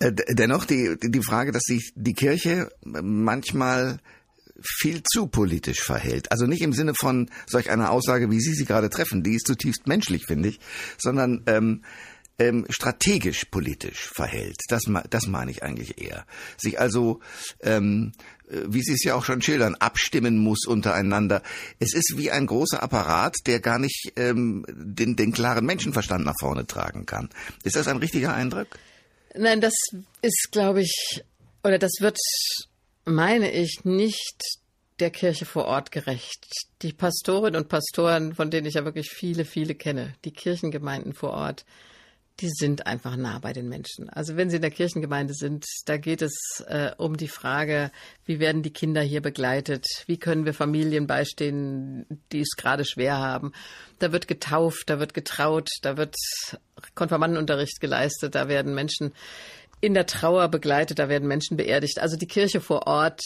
S2: Äh, dennoch die, die Frage, dass sich die Kirche manchmal viel zu politisch verhält. Also nicht im Sinne von solch einer Aussage, wie Sie sie gerade treffen, die ist zutiefst menschlich, finde ich, sondern ähm, ähm, strategisch politisch verhält. Das, das meine ich eigentlich eher. Sich also, ähm, äh, wie Sie es ja auch schon schildern, abstimmen muss untereinander. Es ist wie ein großer Apparat, der gar nicht ähm, den, den klaren Menschenverstand nach vorne tragen kann. Ist das ein richtiger Eindruck?
S3: Nein, das ist, glaube ich, oder das wird, meine ich, nicht der Kirche vor Ort gerecht. Die Pastorinnen und Pastoren, von denen ich ja wirklich viele, viele kenne, die Kirchengemeinden vor Ort, die sind einfach nah bei den Menschen. Also wenn sie in der Kirchengemeinde sind, da geht es äh, um die Frage, wie werden die Kinder hier begleitet? Wie können wir Familien beistehen, die es gerade schwer haben? Da wird getauft, da wird getraut, da wird Konfirmandenunterricht geleistet, da werden Menschen in der Trauer begleitet, da werden Menschen beerdigt. Also die Kirche vor Ort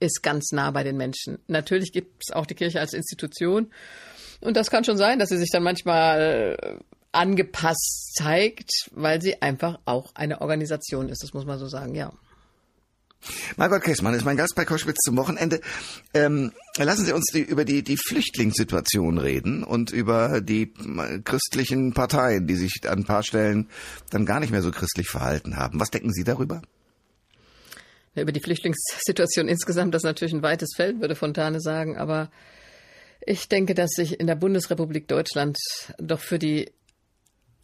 S3: ist ganz nah bei den Menschen. Natürlich gibt es auch die Kirche als Institution. Und das kann schon sein, dass sie sich dann manchmal angepasst zeigt, weil sie einfach auch eine Organisation ist. Das muss man so sagen, ja.
S2: Margot Kessmann ist mein Gast bei Koschwitz zum Wochenende. Ähm, lassen Sie uns die, über die, die Flüchtlingssituation reden und über die christlichen Parteien, die sich an ein paar Stellen dann gar nicht mehr so christlich verhalten haben. Was denken Sie darüber?
S3: Über die Flüchtlingssituation insgesamt, das ist natürlich ein weites Feld, würde Fontane sagen, aber ich denke, dass sich in der Bundesrepublik Deutschland doch für die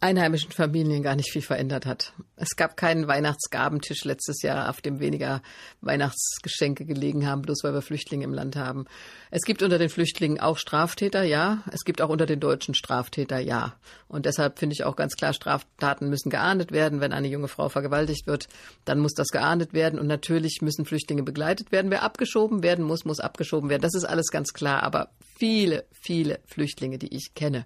S3: einheimischen Familien gar nicht viel verändert hat. Es gab keinen Weihnachtsgabentisch letztes Jahr, auf dem weniger Weihnachtsgeschenke gelegen haben, bloß weil wir Flüchtlinge im Land haben. Es gibt unter den Flüchtlingen auch Straftäter, ja. Es gibt auch unter den Deutschen Straftäter, ja. Und deshalb finde ich auch ganz klar, Straftaten müssen geahndet werden. Wenn eine junge Frau vergewaltigt wird, dann muss das geahndet werden. Und natürlich müssen Flüchtlinge begleitet werden. Wer abgeschoben werden muss, muss abgeschoben werden. Das ist alles ganz klar. Aber viele, viele Flüchtlinge, die ich kenne,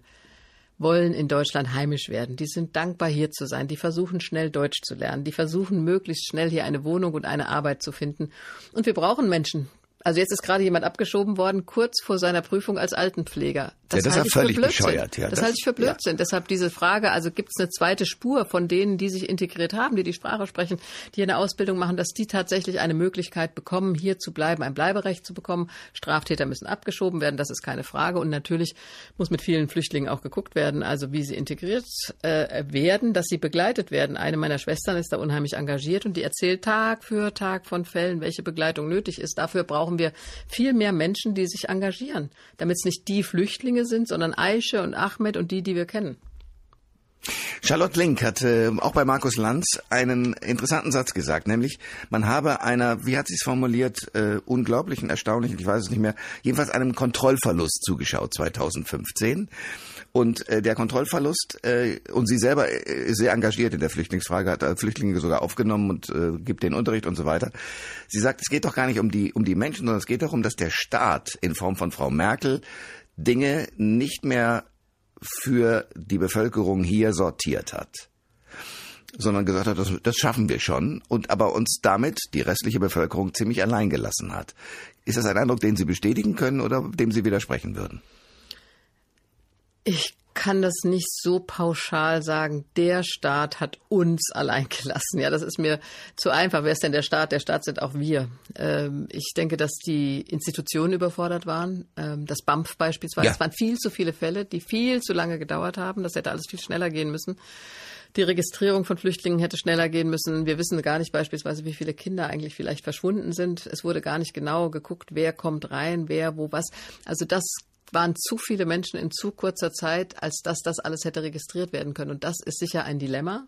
S3: wollen in Deutschland heimisch werden. Die sind dankbar, hier zu sein. Die versuchen schnell Deutsch zu lernen. Die versuchen möglichst schnell hier eine Wohnung und eine Arbeit zu finden. Und wir brauchen Menschen, also jetzt ist gerade jemand abgeschoben worden, kurz vor seiner Prüfung als Altenpfleger.
S2: Das, ja, das halte ist völlig bescheuert. Ja,
S3: das, das halte ich für Blödsinn. Ja. Deshalb diese Frage, also gibt es eine zweite Spur von denen, die sich integriert haben, die die Sprache sprechen, die eine Ausbildung machen, dass die tatsächlich eine Möglichkeit bekommen, hier zu bleiben, ein Bleiberecht zu bekommen. Straftäter müssen abgeschoben werden, das ist keine Frage. Und natürlich muss mit vielen Flüchtlingen auch geguckt werden, also wie sie integriert äh, werden, dass sie begleitet werden. Eine meiner Schwestern ist da unheimlich engagiert und die erzählt Tag für Tag von Fällen, welche Begleitung nötig ist. Dafür brauchen wir viel mehr Menschen, die sich engagieren, damit es nicht die Flüchtlinge sind, sondern Aische und Ahmed und die, die wir kennen.
S2: Charlotte Link hat äh, auch bei Markus Lanz einen interessanten Satz gesagt, nämlich man habe einer, wie hat sie es formuliert, äh, unglaublichen, erstaunlichen, ich weiß es nicht mehr, jedenfalls einem Kontrollverlust zugeschaut 2015. Und äh, der Kontrollverlust, äh, und sie selber äh, ist sehr engagiert in der Flüchtlingsfrage, hat äh, Flüchtlinge sogar aufgenommen und äh, gibt den Unterricht und so weiter. Sie sagt, es geht doch gar nicht um die, um die Menschen, sondern es geht darum, dass der Staat in Form von Frau Merkel Dinge nicht mehr für die Bevölkerung hier sortiert hat sondern gesagt hat, das, das schaffen wir schon und aber uns damit die restliche Bevölkerung ziemlich allein gelassen hat. Ist das ein Eindruck, den Sie bestätigen können oder dem Sie widersprechen würden?
S3: Ich kann das nicht so pauschal sagen, der Staat hat uns allein gelassen. Ja, das ist mir zu einfach. Wer ist denn der Staat? Der Staat sind auch wir. Ähm, ich denke, dass die Institutionen überfordert waren. Ähm, das BAMF beispielsweise. Ja. Es waren viel zu viele Fälle, die viel zu lange gedauert haben. Das hätte alles viel schneller gehen müssen. Die Registrierung von Flüchtlingen hätte schneller gehen müssen. Wir wissen gar nicht beispielsweise, wie viele Kinder eigentlich vielleicht verschwunden sind. Es wurde gar nicht genau geguckt, wer kommt rein, wer, wo, was. Also das waren zu viele Menschen in zu kurzer Zeit, als dass das alles hätte registriert werden können. Und das ist sicher ein Dilemma.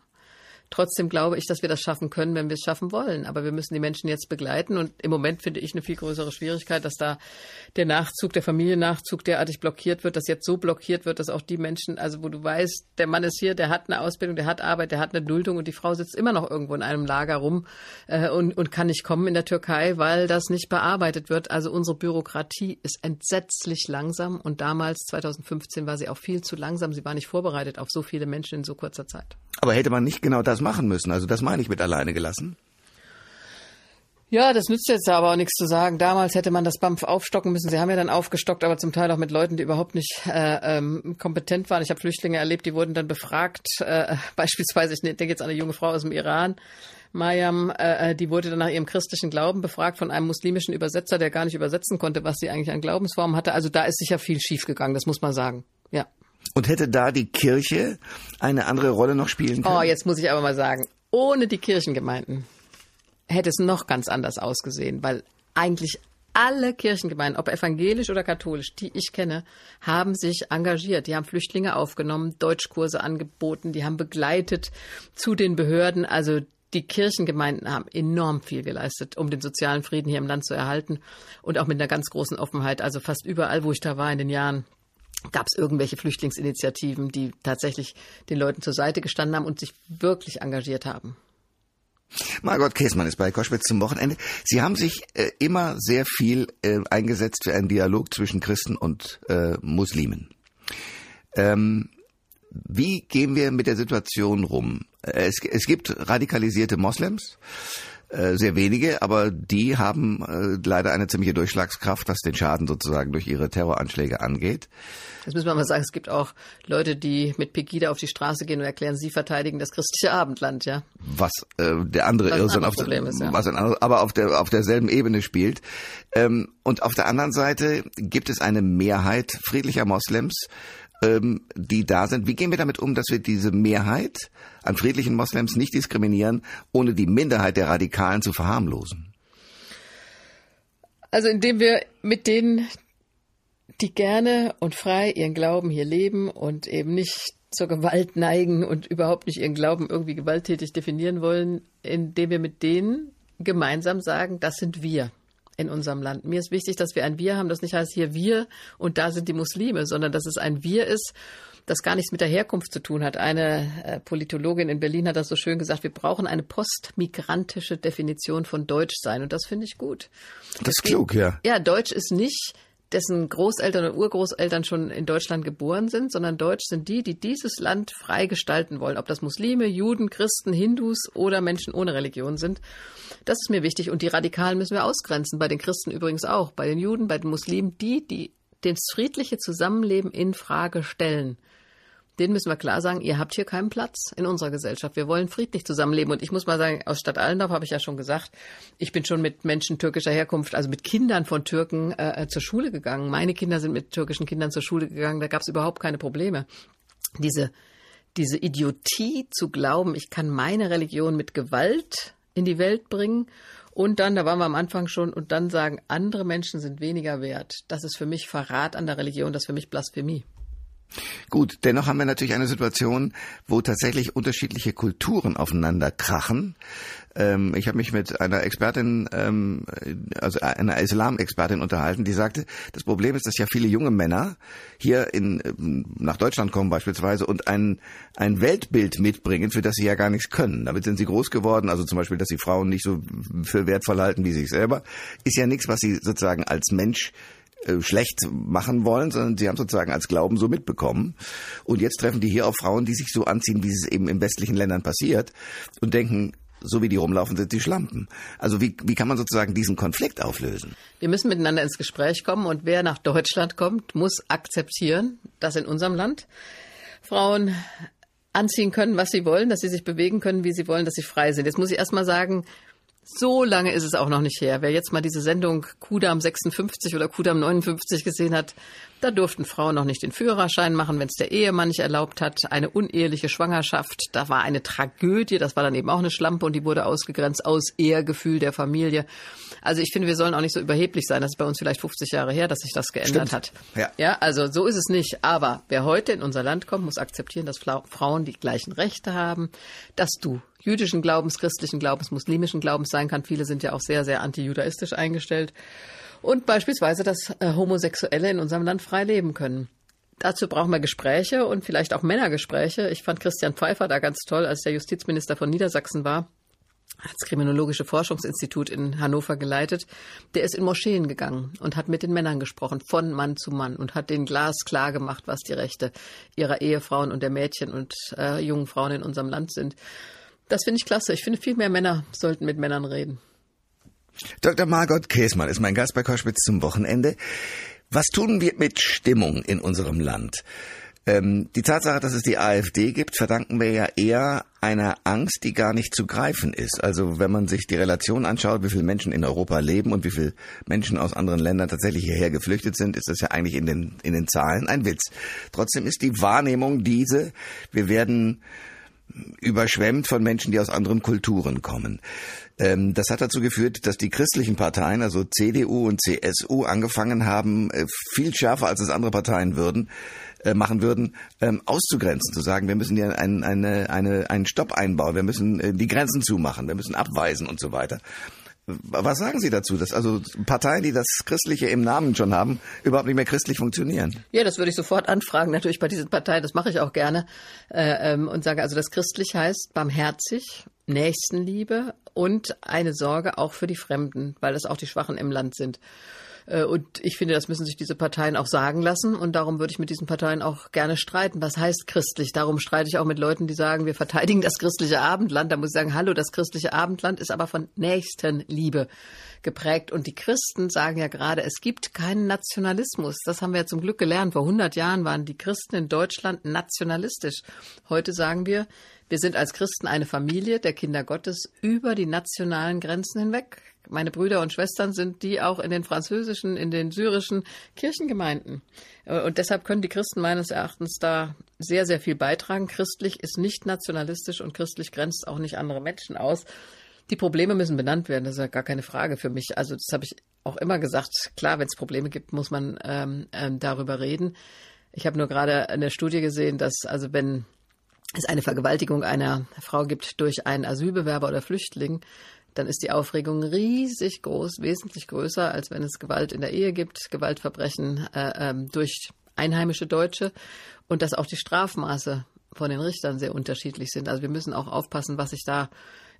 S3: Trotzdem glaube ich, dass wir das schaffen können, wenn wir es schaffen wollen. Aber wir müssen die Menschen jetzt begleiten. Und im Moment finde ich eine viel größere Schwierigkeit, dass da der Nachzug, der Familiennachzug derartig blockiert wird, dass jetzt so blockiert wird, dass auch die Menschen, also wo du weißt, der Mann ist hier, der hat eine Ausbildung, der hat Arbeit, der hat eine Duldung und die Frau sitzt immer noch irgendwo in einem Lager rum äh, und, und kann nicht kommen in der Türkei, weil das nicht bearbeitet wird. Also unsere Bürokratie ist entsetzlich langsam und damals, 2015, war sie auch viel zu langsam. Sie war nicht vorbereitet auf so viele Menschen in so kurzer Zeit.
S2: Aber hätte man nicht genau das machen müssen? Also das meine ich mit alleine gelassen.
S3: Ja, das nützt jetzt aber auch nichts zu sagen. Damals hätte man das BAMF aufstocken müssen. Sie haben ja dann aufgestockt, aber zum Teil auch mit Leuten, die überhaupt nicht äh, ähm, kompetent waren. Ich habe Flüchtlinge erlebt, die wurden dann befragt. Äh, *laughs* beispielsweise, ich denke jetzt an eine junge Frau aus dem Iran, Mayam, äh, äh, die wurde dann nach ihrem christlichen Glauben befragt von einem muslimischen Übersetzer, der gar nicht übersetzen konnte, was sie eigentlich an Glaubensformen hatte. Also da ist sicher viel schiefgegangen, das muss man sagen.
S2: Und hätte da die Kirche eine andere Rolle noch spielen können?
S3: Oh, jetzt muss ich aber mal sagen, ohne die Kirchengemeinden hätte es noch ganz anders ausgesehen, weil eigentlich alle Kirchengemeinden, ob evangelisch oder katholisch, die ich kenne, haben sich engagiert. Die haben Flüchtlinge aufgenommen, Deutschkurse angeboten, die haben begleitet zu den Behörden. Also die Kirchengemeinden haben enorm viel geleistet, um den sozialen Frieden hier im Land zu erhalten und auch mit einer ganz großen Offenheit. Also fast überall, wo ich da war in den Jahren, gab es irgendwelche Flüchtlingsinitiativen, die tatsächlich den Leuten zur Seite gestanden haben und sich wirklich engagiert haben.
S2: Margot Käsmann ist bei Koschwitz zum Wochenende. Sie haben sich äh, immer sehr viel äh, eingesetzt für einen Dialog zwischen Christen und äh, Muslimen. Ähm, wie gehen wir mit der Situation rum? Äh, es, es gibt radikalisierte Moslems, äh, sehr wenige, aber die haben äh, leider eine ziemliche Durchschlagskraft, was den Schaden sozusagen durch ihre Terroranschläge angeht.
S3: Das müssen wir mal sagen, es gibt auch Leute, die mit Pegida auf die Straße gehen und erklären, sie verteidigen das christliche Abendland, ja.
S2: Was äh, der andere Irrsinn auf, Problem ist, ja. was ein anderes, aber auf der auf derselben Ebene spielt. Ähm, und auf der anderen Seite gibt es eine Mehrheit friedlicher Moslems, ähm, die da sind. Wie gehen wir damit um, dass wir diese Mehrheit an friedlichen Moslems nicht diskriminieren, ohne die Minderheit der Radikalen zu verharmlosen?
S3: Also indem wir mit denen, die gerne und frei ihren Glauben hier leben und eben nicht zur Gewalt neigen und überhaupt nicht ihren Glauben irgendwie gewalttätig definieren wollen, indem wir mit denen gemeinsam sagen, das sind wir in unserem Land. Mir ist wichtig, dass wir ein Wir haben, das nicht heißt hier wir und da sind die Muslime, sondern dass es ein Wir ist, das gar nichts mit der Herkunft zu tun hat. Eine äh, Politologin in Berlin hat das so schön gesagt, wir brauchen eine postmigrantische Definition von Deutschsein und das finde ich gut.
S2: Das ist klug, ja.
S3: Ja, Deutsch ist nicht dessen Großeltern und Urgroßeltern schon in Deutschland geboren sind, sondern Deutsch sind die, die dieses Land frei gestalten wollen, ob das Muslime, Juden, Christen, Hindus oder Menschen ohne Religion sind. Das ist mir wichtig. Und die Radikalen müssen wir ausgrenzen, bei den Christen übrigens auch, bei den Juden, bei den Muslimen, die, die das friedliche Zusammenleben in Frage stellen denen müssen wir klar sagen, ihr habt hier keinen Platz in unserer Gesellschaft. Wir wollen friedlich zusammenleben. Und ich muss mal sagen, aus Stadt Allendorf habe ich ja schon gesagt, ich bin schon mit Menschen türkischer Herkunft, also mit Kindern von Türken äh, zur Schule gegangen. Meine Kinder sind mit türkischen Kindern zur Schule gegangen. Da gab es überhaupt keine Probleme. Diese, diese Idiotie zu glauben, ich kann meine Religion mit Gewalt in die Welt bringen und dann, da waren wir am Anfang schon, und dann sagen, andere Menschen sind weniger wert. Das ist für mich Verrat an der Religion, das ist für mich Blasphemie.
S2: Gut, dennoch haben wir natürlich eine Situation, wo tatsächlich unterschiedliche Kulturen aufeinander krachen. Ähm, ich habe mich mit einer Expertin, ähm, also einer Islam-Expertin unterhalten, die sagte, das Problem ist, dass ja viele junge Männer hier in, ähm, nach Deutschland kommen beispielsweise und ein, ein Weltbild mitbringen, für das sie ja gar nichts können. Damit sind sie groß geworden, also zum Beispiel, dass sie Frauen nicht so für wertvoll halten wie sich selber, ist ja nichts, was sie sozusagen als Mensch äh, schlecht machen wollen, sondern sie haben sozusagen als Glauben so mitbekommen. Und jetzt treffen die hier auf Frauen, die sich so anziehen, wie es eben in westlichen Ländern passiert und denken, so wie die rumlaufen, sind sie Schlampen. Also wie, wie kann man sozusagen diesen Konflikt auflösen?
S3: Wir müssen miteinander ins Gespräch kommen und wer nach Deutschland kommt, muss akzeptieren, dass in unserem Land Frauen anziehen können, was sie wollen, dass sie sich bewegen können, wie sie wollen, dass sie frei sind. Jetzt muss ich erst mal sagen, So lange ist es auch noch nicht her. Wer jetzt mal diese Sendung Kudam 56 oder Kudam 59 gesehen hat, da durften Frauen noch nicht den Führerschein machen, wenn es der Ehemann nicht erlaubt hat. Eine uneheliche Schwangerschaft, da war eine Tragödie, das war dann eben auch eine Schlampe und die wurde ausgegrenzt aus Ehrgefühl der Familie. Also ich finde, wir sollen auch nicht so überheblich sein. Das ist bei uns vielleicht 50 Jahre her, dass sich das geändert
S2: Stimmt.
S3: hat.
S2: Ja.
S3: ja, also so ist es nicht. Aber wer heute in unser Land kommt, muss akzeptieren, dass Frauen die gleichen Rechte haben, dass du jüdischen Glaubens, christlichen Glaubens, muslimischen Glaubens sein kann. Viele sind ja auch sehr, sehr antijudaistisch eingestellt. Und beispielsweise, dass äh, Homosexuelle in unserem Land frei leben können. Dazu brauchen wir Gespräche und vielleicht auch Männergespräche. Ich fand Christian Pfeiffer da ganz toll, als der Justizminister von Niedersachsen war hat das Kriminologische Forschungsinstitut in Hannover geleitet, der ist in Moscheen gegangen und hat mit den Männern gesprochen, von Mann zu Mann und hat den glasklar gemacht, was die Rechte ihrer Ehefrauen und der Mädchen und äh, jungen Frauen in unserem Land sind. Das finde ich klasse. Ich finde, viel mehr Männer sollten mit Männern reden.
S2: Dr. Margot Käsmann ist mein Gast bei Koschwitz zum Wochenende. Was tun wir mit Stimmung in unserem Land? Ähm, die Tatsache, dass es die AfD gibt, verdanken wir ja eher einer Angst, die gar nicht zu greifen ist. Also wenn man sich die Relation anschaut, wie viele Menschen in Europa leben und wie viele Menschen aus anderen Ländern tatsächlich hierher geflüchtet sind, ist das ja eigentlich in den, in den Zahlen ein Witz. Trotzdem ist die Wahrnehmung diese, wir werden überschwemmt von Menschen, die aus anderen Kulturen kommen. Ähm, das hat dazu geführt, dass die christlichen Parteien, also CDU und CSU, angefangen haben, äh, viel schärfer als es andere Parteien würden, äh, machen würden, ähm, auszugrenzen, zu sagen, wir müssen hier ein, eine, eine, einen Stopp einbauen, wir müssen äh, die Grenzen zumachen, wir müssen abweisen und so weiter. Was sagen Sie dazu, dass also Parteien, die das Christliche im Namen schon haben, überhaupt nicht mehr christlich funktionieren?
S3: Ja, das würde ich sofort anfragen, natürlich bei diesen Parteien, das mache ich auch gerne, äh, ähm, und sage also, das christlich heißt barmherzig, Nächstenliebe und eine Sorge auch für die Fremden, weil das auch die Schwachen im Land sind. Äh, Und ich finde, das müssen sich diese Parteien auch sagen lassen. Und darum würde ich mit diesen Parteien auch gerne streiten. Was heißt christlich? Darum streite ich auch mit Leuten, die sagen, wir verteidigen das christliche Abendland. Da muss ich sagen, hallo, das christliche Abendland ist aber von Nächstenliebe geprägt. Und die Christen sagen ja gerade, es gibt keinen Nationalismus. Das haben wir ja zum Glück gelernt. Vor 100 Jahren waren die Christen in Deutschland nationalistisch. Heute sagen wir, wir sind als Christen eine Familie der Kinder Gottes über die nationalen Grenzen hinweg. Meine Brüder und Schwestern sind die auch in den französischen, in den syrischen Kirchengemeinden. Und deshalb können die Christen meines Erachtens da sehr, sehr viel beitragen. Christlich ist nicht nationalistisch und christlich grenzt auch nicht andere Menschen aus. Die Probleme müssen benannt werden, das ist ja gar keine Frage für mich. Also das habe ich auch immer gesagt. Klar, wenn es Probleme gibt, muss man ähm, ähm, darüber reden. Ich habe nur gerade eine Studie gesehen, dass also wenn es eine Vergewaltigung einer Frau gibt durch einen Asylbewerber oder Flüchtling, dann ist die Aufregung riesig groß, wesentlich größer, als wenn es Gewalt in der Ehe gibt, Gewaltverbrechen äh, ähm, durch einheimische Deutsche und dass auch die Strafmaße von den Richtern sehr unterschiedlich sind. Also wir müssen auch aufpassen, was sich da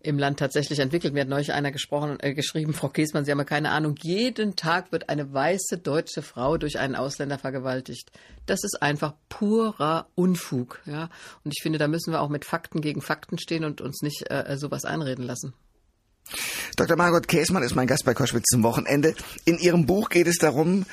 S3: im Land tatsächlich entwickelt. Mir hat neulich einer gesprochen, äh, geschrieben, Frau Käsmann, Sie haben ja keine Ahnung, jeden Tag wird eine weiße deutsche Frau durch einen Ausländer vergewaltigt. Das ist einfach purer Unfug. Ja? Und ich finde, da müssen wir auch mit Fakten gegen Fakten stehen und uns nicht äh, sowas einreden lassen.
S2: Dr. Margot Käsmann ist mein Gast bei Koschwitz zum Wochenende. In Ihrem Buch geht es darum,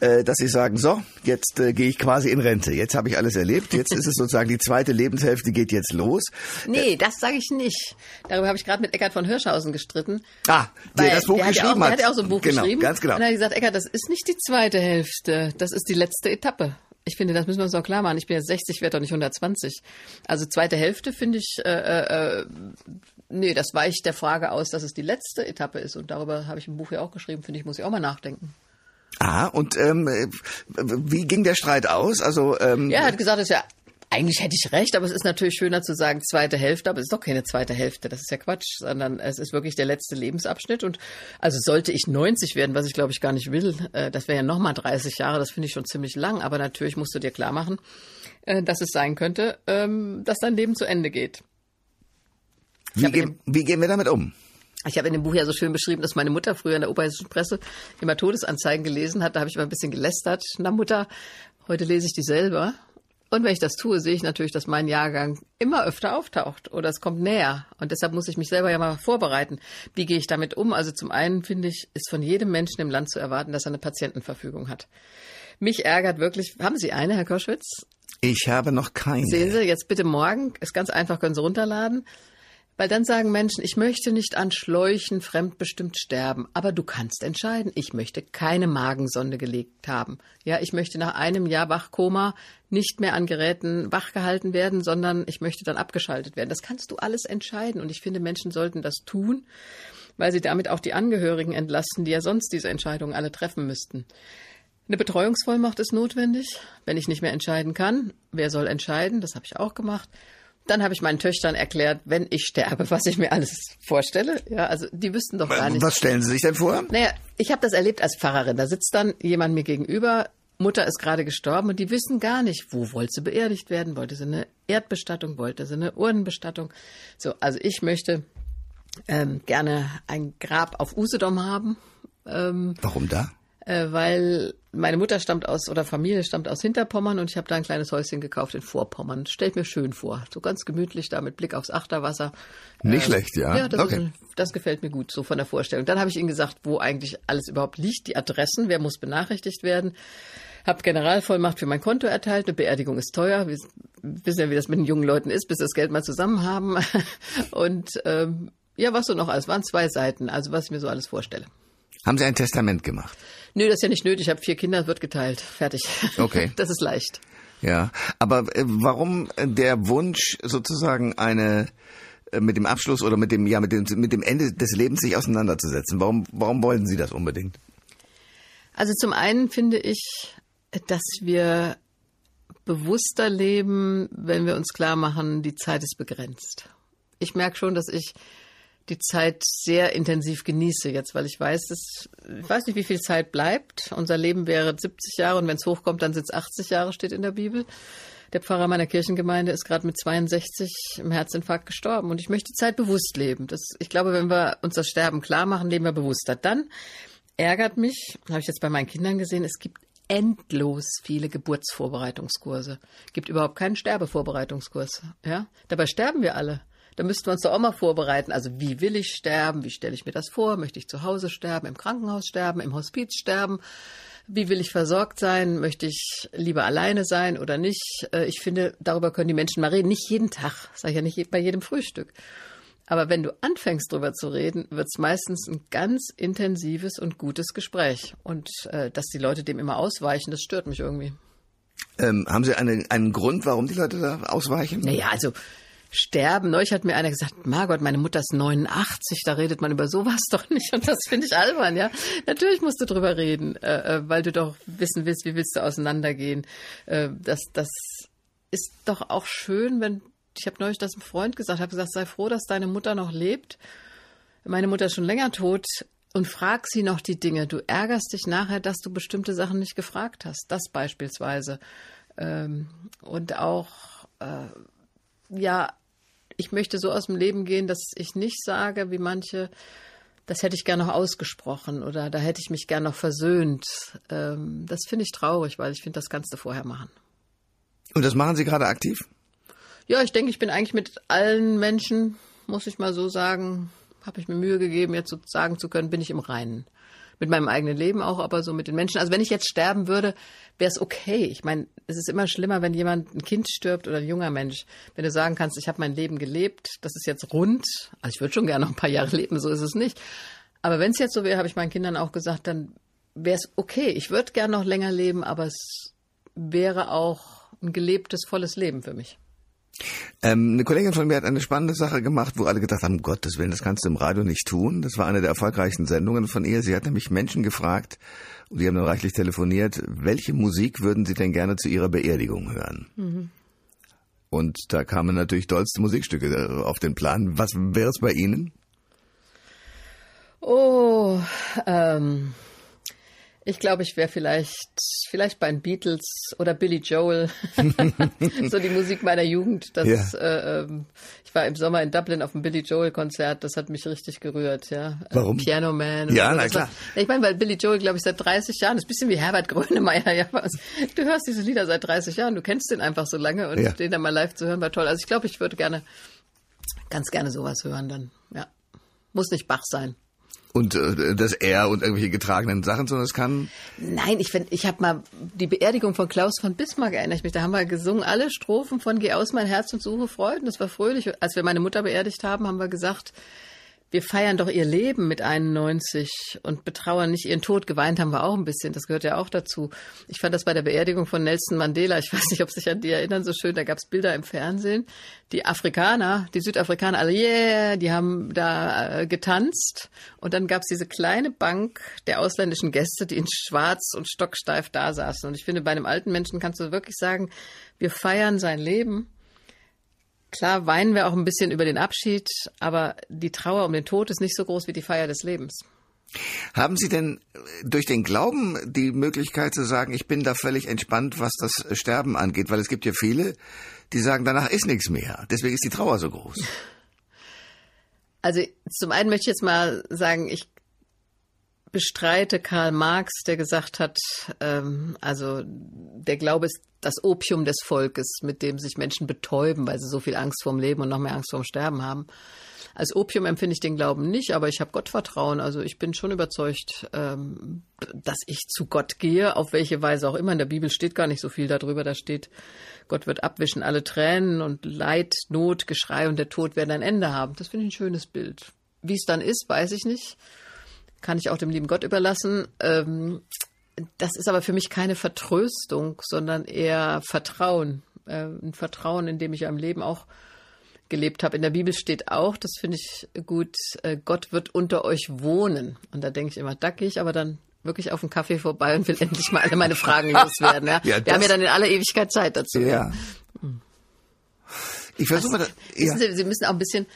S2: äh, dass Sie sagen, so, jetzt äh, gehe ich quasi in Rente. Jetzt habe ich alles erlebt. Jetzt ist es sozusagen die zweite Lebenshälfte geht jetzt los.
S3: Nee, das sage ich nicht. Darüber habe ich gerade mit Eckart von Hirschhausen gestritten.
S2: Ah, der das Buch
S3: der hat ja
S2: geschrieben
S3: auch,
S2: hat.
S3: Der hat ja auch so ein Buch
S2: genau,
S3: geschrieben.
S2: Ganz genau.
S3: Und er hat gesagt, Eckart, das ist nicht die zweite Hälfte, das ist die letzte Etappe. Ich finde, das müssen wir uns auch klar machen. Ich bin jetzt 60, werde doch nicht 120. Also zweite Hälfte finde ich, äh, äh, nee, das weicht der Frage aus, dass es die letzte Etappe ist. Und darüber habe ich im Buch ja auch geschrieben, finde ich, muss ich auch mal nachdenken.
S2: Ah, und ähm, äh, wie ging der Streit aus? Also ähm,
S3: Ja, er hat gesagt, das ist ja eigentlich hätte ich recht, aber es ist natürlich schöner zu sagen zweite Hälfte, aber es ist doch keine zweite Hälfte, das ist ja Quatsch, sondern es ist wirklich der letzte Lebensabschnitt und also sollte ich 90 werden, was ich glaube ich gar nicht will, äh, das wäre ja nochmal 30 Jahre, das finde ich schon ziemlich lang, aber natürlich musst du dir klar machen, äh, dass es sein könnte, ähm, dass dein Leben zu Ende geht.
S2: wie, ge wie gehen wir damit um?
S3: Ich habe in dem Buch ja so schön beschrieben, dass meine Mutter früher in der oberhessischen Presse immer Todesanzeigen gelesen hat. Da habe ich immer ein bisschen gelästert. Na Mutter, heute lese ich die selber. Und wenn ich das tue, sehe ich natürlich, dass mein Jahrgang immer öfter auftaucht oder es kommt näher. Und deshalb muss ich mich selber ja mal vorbereiten. Wie gehe ich damit um? Also zum einen finde ich, ist von jedem Menschen im Land zu erwarten, dass er eine Patientenverfügung hat. Mich ärgert wirklich, haben Sie eine, Herr Koschwitz?
S2: Ich habe noch keine.
S3: Sehen Sie, jetzt bitte morgen, ist ganz einfach, können Sie runterladen. Weil dann sagen Menschen, ich möchte nicht an Schläuchen fremdbestimmt sterben, aber du kannst entscheiden, ich möchte keine Magensonde gelegt haben. Ja, ich möchte nach einem Jahr Wachkoma nicht mehr an Geräten wachgehalten werden, sondern ich möchte dann abgeschaltet werden. Das kannst du alles entscheiden und ich finde, Menschen sollten das tun, weil sie damit auch die Angehörigen entlasten, die ja sonst diese Entscheidungen alle treffen müssten. Eine Betreuungsvollmacht ist notwendig, wenn ich nicht mehr entscheiden kann. Wer soll entscheiden? Das habe ich auch gemacht. Dann habe ich meinen Töchtern erklärt, wenn ich sterbe, was ich mir alles vorstelle. Ja, also die wüssten doch gar nicht.
S2: Was stellen Sie sich denn vor?
S3: Naja, ich habe das erlebt als Pfarrerin. Da sitzt dann jemand mir gegenüber, Mutter ist gerade gestorben und die wissen gar nicht, wo wollte sie beerdigt werden, wollte sie eine Erdbestattung, wollte sie eine Urnenbestattung. So, also ich möchte ähm, gerne ein Grab auf Usedom haben.
S2: Ähm, Warum da?
S3: Äh, weil meine Mutter stammt aus oder Familie stammt aus Hinterpommern und ich habe da ein kleines Häuschen gekauft in Vorpommern. Stellt mir schön vor, so ganz gemütlich da mit Blick aufs Achterwasser.
S2: Nicht äh, schlecht, ja.
S3: Ja, das, okay. ist, das gefällt mir gut so von der Vorstellung. Dann habe ich ihnen gesagt, wo eigentlich alles überhaupt liegt, die Adressen, wer muss benachrichtigt werden. Hab Generalvollmacht für mein Konto erteilt. Eine Beerdigung ist teuer. Wir wissen ja, wie das mit den jungen Leuten ist, bis sie das Geld mal zusammen haben. *laughs* Und ähm, ja, was so noch alles. Waren zwei Seiten, also was ich mir so alles vorstelle.
S2: Haben Sie ein Testament gemacht?
S3: Nö, das ist ja nicht nötig. Ich habe vier Kinder, wird geteilt. Fertig.
S2: Okay. *laughs*
S3: Das ist leicht.
S2: Ja, aber äh, warum der Wunsch sozusagen eine äh, mit dem Abschluss oder mit dem ja mit dem mit dem Ende des Lebens sich auseinanderzusetzen? Warum warum wollen Sie das unbedingt?
S3: Also zum einen finde ich, dass wir bewusster leben, wenn wir uns klar machen, die Zeit ist begrenzt. Ich merke schon, dass ich die Zeit sehr intensiv genieße jetzt, weil ich weiß, dass, ich weiß nicht, wie viel Zeit bleibt. Unser Leben wäre 70 Jahre und wenn es hochkommt, dann sind es 80 Jahre, steht in der Bibel. Der Pfarrer meiner Kirchengemeinde ist gerade mit 62 im Herzinfarkt gestorben und ich möchte die Zeit bewusst leben. Das, ich glaube, wenn wir uns das Sterben klar machen, leben wir bewusster. Dann ärgert mich, habe ich jetzt bei meinen Kindern gesehen, es gibt endlos viele Geburtsvorbereitungskurse. Gibt überhaupt keinen Sterbevorbereitungskurs. Ja? Dabei sterben wir alle. Da müssten wir uns doch auch mal vorbereiten. Also wie will ich sterben? Wie stelle ich mir das vor? Möchte ich zu Hause sterben, im Krankenhaus sterben, im Hospiz sterben? Wie will ich versorgt sein? Möchte ich lieber alleine sein oder nicht? Äh, ich finde, darüber können die Menschen mal reden. Nicht jeden Tag, sage ich ja nicht bei jedem Frühstück. Aber wenn du anfängst, darüber zu reden, wird es meistens ein ganz intensives und gutes Gespräch. Und äh, dass die Leute dem immer ausweichen, das stört mich irgendwie.
S2: Ähm, haben Sie eine, einen Grund, warum die Leute da ausweichen?
S3: Naja, also sterben. Neulich hat mir einer gesagt, Margot, meine Mutter ist 89, da redet man über sowas *laughs* doch nicht. Und das finde ich albern, ja. Natürlich musst du drüber reden, äh, äh, weil du doch wissen willst, wie willst du auseinandergehen. Äh, das, das ist doch auch schön, wenn, ich habe neulich das einem Freund gesagt, habe gesagt, sei froh, dass deine Mutter noch lebt. Meine Mutter ist schon länger tot und frag sie noch die Dinge. Du ärgerst dich nachher, dass du bestimmte Sachen nicht gefragt hast. Das beispielsweise. Ähm, und auch, äh, ja, ich möchte so aus dem Leben gehen, dass ich nicht sage, wie manche, das hätte ich gerne noch ausgesprochen oder da hätte ich mich gerne noch versöhnt. Ähm, das finde ich traurig, weil ich finde, das kannst du vorher machen.
S2: Und das machen Sie gerade aktiv?
S3: Ja, ich denke, ich bin eigentlich mit allen Menschen, muss ich mal so sagen, habe ich mir Mühe gegeben, jetzt so sagen zu können, bin ich im Reinen mit meinem eigenen Leben auch, aber so mit den Menschen. Also wenn ich jetzt sterben würde, wäre es okay. Ich meine, es ist immer schlimmer, wenn jemand ein Kind stirbt oder ein junger Mensch. Wenn du sagen kannst, ich habe mein Leben gelebt, das ist jetzt rund. Also ich würde schon gerne noch ein paar Jahre leben, so ist es nicht. Aber wenn es jetzt so wäre, habe ich meinen Kindern auch gesagt, dann wäre es okay. Ich würde gerne noch länger leben, aber es wäre auch ein gelebtes, volles Leben für mich.
S2: Ähm, eine Kollegin von mir hat eine spannende Sache gemacht, wo alle gedacht haben, um Gottes Willen, das kannst du im Radio nicht tun. Das war eine der erfolgreichsten Sendungen von ihr. Sie hat nämlich Menschen gefragt, und die haben dann reichlich telefoniert, welche Musik würden sie denn gerne zu ihrer Beerdigung hören? Mhm. Und da kamen natürlich dollste Musikstücke äh, auf den Plan. Was wäre es bei Ihnen?
S3: Oh, ähm, ich glaube, ich wäre vielleicht, vielleicht bei den Beatles oder Billy Joel. *laughs* so die Musik meiner Jugend. Das, ja. äh, ähm, ich war im Sommer in Dublin auf dem Billy Joel Konzert. Das hat mich richtig gerührt, ja.
S2: Warum?
S3: Piano Man.
S2: Ja, na klar.
S3: War, ich meine, weil Billy Joel, glaube ich, seit 30 Jahren, das ist ein bisschen wie Herbert Grönemeyer, *laughs* ja. Was, du hörst diese Lieder seit 30 Jahren, du kennst den einfach so lange und ja. den dann mal live zu hören war toll. Also ich glaube, ich würde gerne, ganz gerne sowas hören dann, ja. Muss nicht Bach sein.
S2: Und äh, das Er und irgendwelche getragenen Sachen, sondern es kann.
S3: Nein, ich finde, ich habe mal die Beerdigung von Klaus von Bismarck erinnere ich mich. Da haben wir gesungen alle Strophen von Geh aus mein Herz und suche Freuden. Das war fröhlich. Als wir meine Mutter beerdigt haben, haben wir gesagt, wir feiern doch ihr Leben mit 91 und betrauern nicht ihren Tod. Geweint haben wir auch ein bisschen, das gehört ja auch dazu. Ich fand das bei der Beerdigung von Nelson Mandela, ich *laughs* weiß nicht, ob sich an die erinnern, so schön, da gab es Bilder im Fernsehen. Die Afrikaner, die Südafrikaner, alle, yeah, die haben da äh, getanzt und dann gab es diese kleine Bank der ausländischen Gäste, die in schwarz und stocksteif da saßen. Und ich finde, bei einem alten Menschen kannst du wirklich sagen, wir feiern sein Leben Klar weinen wir auch ein bisschen über den Abschied, aber die Trauer um den Tod ist nicht so groß wie die Feier des Lebens.
S2: Haben Sie denn durch den Glauben die Möglichkeit zu sagen, ich bin da völlig entspannt, was das Sterben angeht? Weil es gibt ja viele, die sagen, danach ist nichts mehr. Deswegen ist die Trauer so groß.
S3: Also zum einen möchte ich jetzt mal sagen, ich bestreite Karl Marx, der gesagt hat, ähm, also der Glaube ist das Opium des Volkes, mit dem sich Menschen betäuben, weil sie so viel Angst vorm Leben und noch mehr Angst vorm Sterben haben. Als Opium empfinde ich den Glauben nicht, aber ich habe Gottvertrauen. Also ich bin schon überzeugt, ähm, dass ich zu Gott gehe, auf welche Weise auch immer. In der Bibel steht gar nicht so viel darüber. Da steht, Gott wird abwischen alle Tränen und Leid, Not, Geschrei und der Tod werden ein Ende haben. Das finde ich ein schönes Bild. Wie es dann ist, weiß ich nicht kann ich auch dem lieben Gott überlassen. Ähm, das ist aber für mich keine Vertröstung, sondern eher Vertrauen. Äh, ein Vertrauen, in dem ich am Leben auch gelebt habe. In der Bibel steht auch, das finde ich gut, äh, Gott wird unter euch wohnen. Und da denke ich immer, da gehe ich aber dann wirklich auf einen Kaffee vorbei und will *laughs* endlich mal alle meine Fragen loswerden. Ja? *laughs* ja Wir haben ja dann in aller Ewigkeit Zeit dazu.
S2: Ja. Ich versuche
S3: also, ja. Sie, Sie müssen auch ein bisschen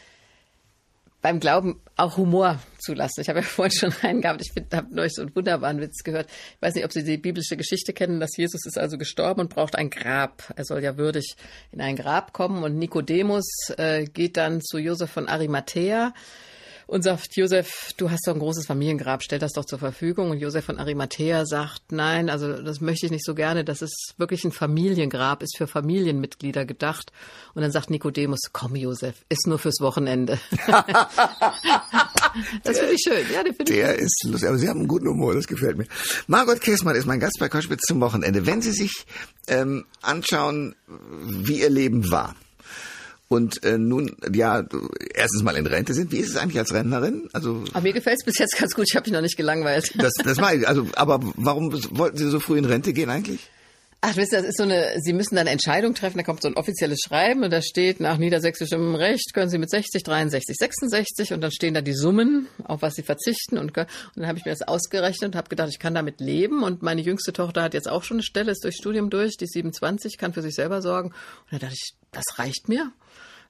S3: beim Glauben auch Humor zulassen. Ich habe ja *laughs* vorhin schon einen gehabt. Ich habe neulich so einen wunderbaren Witz gehört. Ich weiß nicht, ob Sie die biblische Geschichte kennen, dass Jesus ist also gestorben und braucht ein Grab. Er soll ja würdig in ein Grab kommen und Nikodemus äh, geht dann zu Josef von Arimathea und sagt, Josef, du hast doch ein großes Familiengrab, stell das doch zur Verfügung. Und Josef von Arimathea sagt, nein, also das möchte ich nicht so gerne, das ist wirklich ein Familiengrab, ist für Familienmitglieder gedacht. Und dann sagt Nikodemus, komm Josef, ist nur fürs Wochenende. *laughs* das finde ich schön, ja,
S2: den finde ich Der ist lustig, aber Sie haben einen guten Humor, das gefällt mir. Margot Kessmann ist mein Gast bei Koschwitz zum Wochenende. Wenn Sie sich ähm, anschauen, wie Ihr Leben war, und äh, nun ja erstens mal in Rente sind. Wie ist es eigentlich als Rentnerin?
S3: Also aber mir gefällt es bis jetzt ganz gut. Ich habe mich noch nicht gelangweilt.
S2: Das, *laughs* das ich. Also, aber warum wollten Sie so früh in Rente gehen eigentlich?
S3: Ach, wisst ihr, das ist so eine, Sie müssen dann eine Entscheidung treffen, da kommt so ein offizielles Schreiben und da steht, nach niedersächsischem Recht können Sie mit 60, 63, 66 und dann stehen da die Summen, auf was Sie verzichten und, und dann habe ich mir das ausgerechnet und habe gedacht, ich kann damit leben und meine jüngste Tochter hat jetzt auch schon eine Stelle, ist durchs Studium durch, die ist 27, kann für sich selber sorgen und da dachte ich, das reicht mir.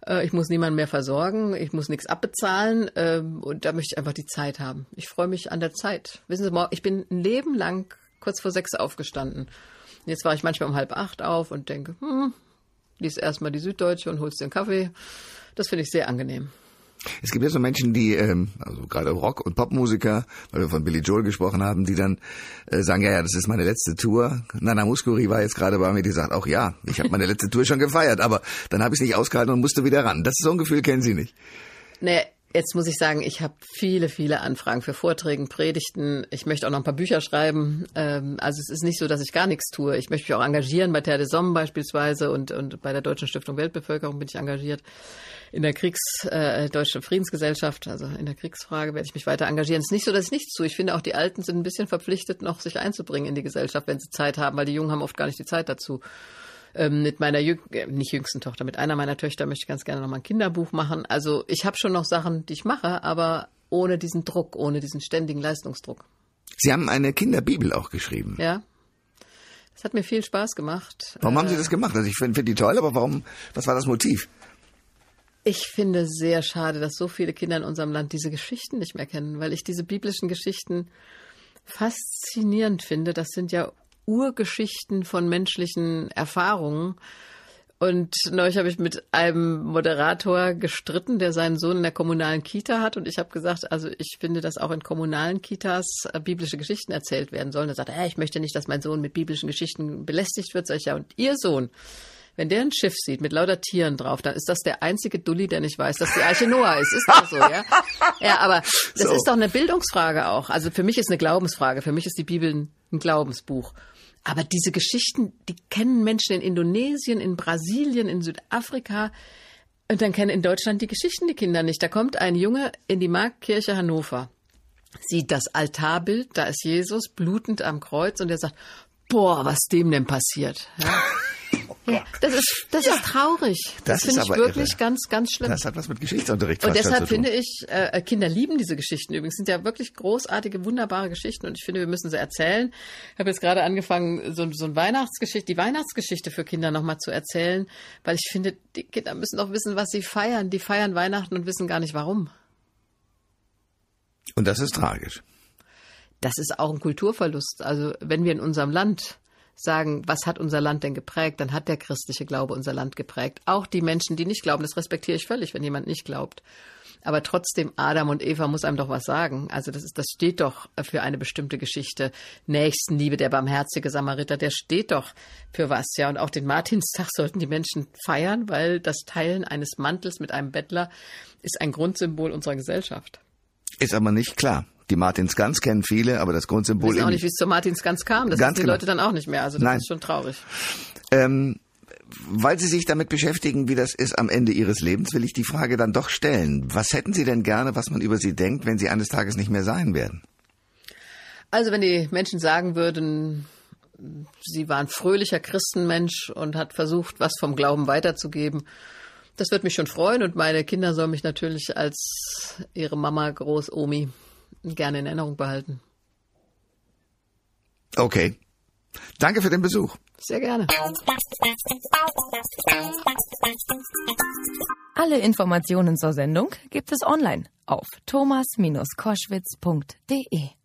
S3: Äh, ich muss niemanden mehr versorgen, ich muss nichts abbezahlen ähm, und da möchte ich einfach die Zeit haben. Ich freue mich an der Zeit. Wissen Sie, ich bin ein Leben lang kurz vor sechs aufgestanden. Jetzt war ich manchmal um halb acht auf und denke, hm, lies erstmal die Süddeutsche und holst dir einen Kaffee. Das finde ich sehr angenehm.
S2: Es gibt ja so Menschen, die, ähm, also gerade Rock- und Popmusiker, weil wir von Billy Joel gesprochen haben, die dann äh, sagen, ja, ja, das ist meine letzte Tour. Nana Muscuri war jetzt gerade bei mir, die sagt auch, ja, ich habe meine letzte Tour schon gefeiert, aber dann habe ich es nicht ausgehalten und musste wieder ran. Das ist so ein Gefühl, kennen Sie nicht.
S3: Nee, Jetzt muss ich sagen, ich habe viele, viele Anfragen für Vorträge, Predigten. Ich möchte auch noch ein paar Bücher schreiben. Ähm, also es ist nicht so, dass ich gar nichts tue. Ich möchte mich auch engagieren bei Terre des Somme beispielsweise und, und bei der Deutschen Stiftung Weltbevölkerung bin ich engagiert. In der Kriegs, äh, Deutsche Friedensgesellschaft, also in der Kriegsfrage werde ich mich weiter engagieren. Es ist nicht so, dass ich nichts tue. Ich finde auch, die Alten sind ein bisschen verpflichtet, noch sich einzubringen in die Gesellschaft, wenn sie Zeit haben, weil die Jungen haben oft gar nicht die Zeit dazu ähm, mit meiner Jüng äh, nicht jüngsten Tochter, mit einer meiner Töchter möchte ich ganz gerne noch mal ein Kinderbuch machen. Also ich habe schon noch Sachen, die ich mache, aber ohne diesen Druck, ohne diesen ständigen Leistungsdruck.
S2: Sie haben eine Kinderbibel auch geschrieben.
S3: Ja. Das hat mir viel Spaß gemacht.
S2: Warum äh, haben Sie das gemacht? Also ich finde find die toll, aber warum, was war das Motiv?
S3: Ich finde sehr schade, dass so viele Kinder in unserem Land diese Geschichten nicht mehr kennen, weil ich diese biblischen Geschichten faszinierend finde. Das sind ja Urgeschichten von menschlichen Erfahrungen. Und neulich habe ich mit einem Moderator gestritten, der seinen Sohn in der kommunalen Kita hat. Und ich habe gesagt, also ich finde, dass auch in kommunalen Kitas äh, biblische Geschichten erzählt werden sollen. Er sagt, äh, ich möchte nicht, dass mein Sohn mit biblischen Geschichten belästigt wird. Sag ich, ja, und Ihr Sohn, wenn der ein Schiff sieht mit lauter Tieren drauf, dann ist das der einzige Dulli, der nicht weiß, dass die Arche Noah ist. Ist das so, ja? Ja, aber das
S2: So.
S3: ist doch eine Bildungsfrage auch. Also für mich ist eine Glaubensfrage. Für mich ist die Bibel ein Glaubensbuch. Aber diese Geschichten, die kennen Menschen in Indonesien, in Brasilien, in Südafrika. Und dann kennen in Deutschland die Geschichten die Kinder nicht. Da kommt ein Junge in die Marktkirche Hannover, sieht das Altarbild, da ist Jesus blutend am Kreuz und er sagt, boah, was dem denn passiert? Ja. *laughs* Ja, das ist, das ist traurig.
S2: Das
S3: Das, finde ich wirklich
S2: irre.
S3: ganz, ganz schlimm.
S2: Das hat was mit Geschichtsunterricht
S3: Und
S2: fast schon
S3: deshalb
S2: zu tun.
S3: finde ich, äh, Kinder lieben diese Geschichten übrigens. Sind ja wirklich großartige, wunderbare Geschichten und ich finde, wir müssen sie erzählen. Ich habe jetzt gerade angefangen, so, so ein Weihnachtsgeschichte, die Weihnachtsgeschichte für Kinder nochmal zu erzählen, weil ich finde, die Kinder müssen doch wissen, was sie feiern. Die feiern Weihnachten und wissen gar nicht warum.
S2: Und das ist tragisch.
S3: Das ist auch ein Kulturverlust. Also wenn wir in unserem Land sagen, was hat unser Land denn geprägt, dann hat der christliche Glaube unser Land geprägt. Auch die Menschen, die nicht glauben, das respektiere ich völlig, wenn jemand nicht glaubt. Aber trotzdem, Adam und Eva muss einem doch was sagen. Also das ist, das steht doch für eine bestimmte Geschichte. Nächstenliebe, der barmherzige Samariter, der steht doch für was, ja. Und auch den Martinstag *laughs* sollten die Menschen feiern, weil das Teilen eines Mantels mit einem Bettler ist ein Grundsymbol unserer Gesellschaft.
S2: Ist aber nicht klar. Die Martinsgans kennen viele, aber das Grundsymbol
S3: wissen auch
S2: eben
S3: nicht, wie es zu Martinsgans kam. Das
S2: Ganz
S3: wissen die
S2: genau.
S3: Leute dann auch nicht mehr. Also das
S2: Nein.
S3: ist schon traurig.
S2: Ähm, weil Sie sich damit beschäftigen, wie das ist am Ende Ihres Lebens, will ich die Frage dann doch stellen. Was hätten Sie denn gerne, was man über Sie denkt, wenn Sie eines Tages nicht mehr sein werden?
S3: Also wenn die Menschen sagen würden, sie war ein fröhlicher Christenmensch und hat versucht, was vom Glauben weiterzugeben, das wird mich schon freuen und meine Kinder sollen mich natürlich als ihre Mama, Großomi gerne in Erinnerung behalten.
S2: Okay. Danke für den Besuch.
S3: Sehr gerne.
S1: Alle Informationen zur Sendung gibt es online auf thomas-koschwitz.de.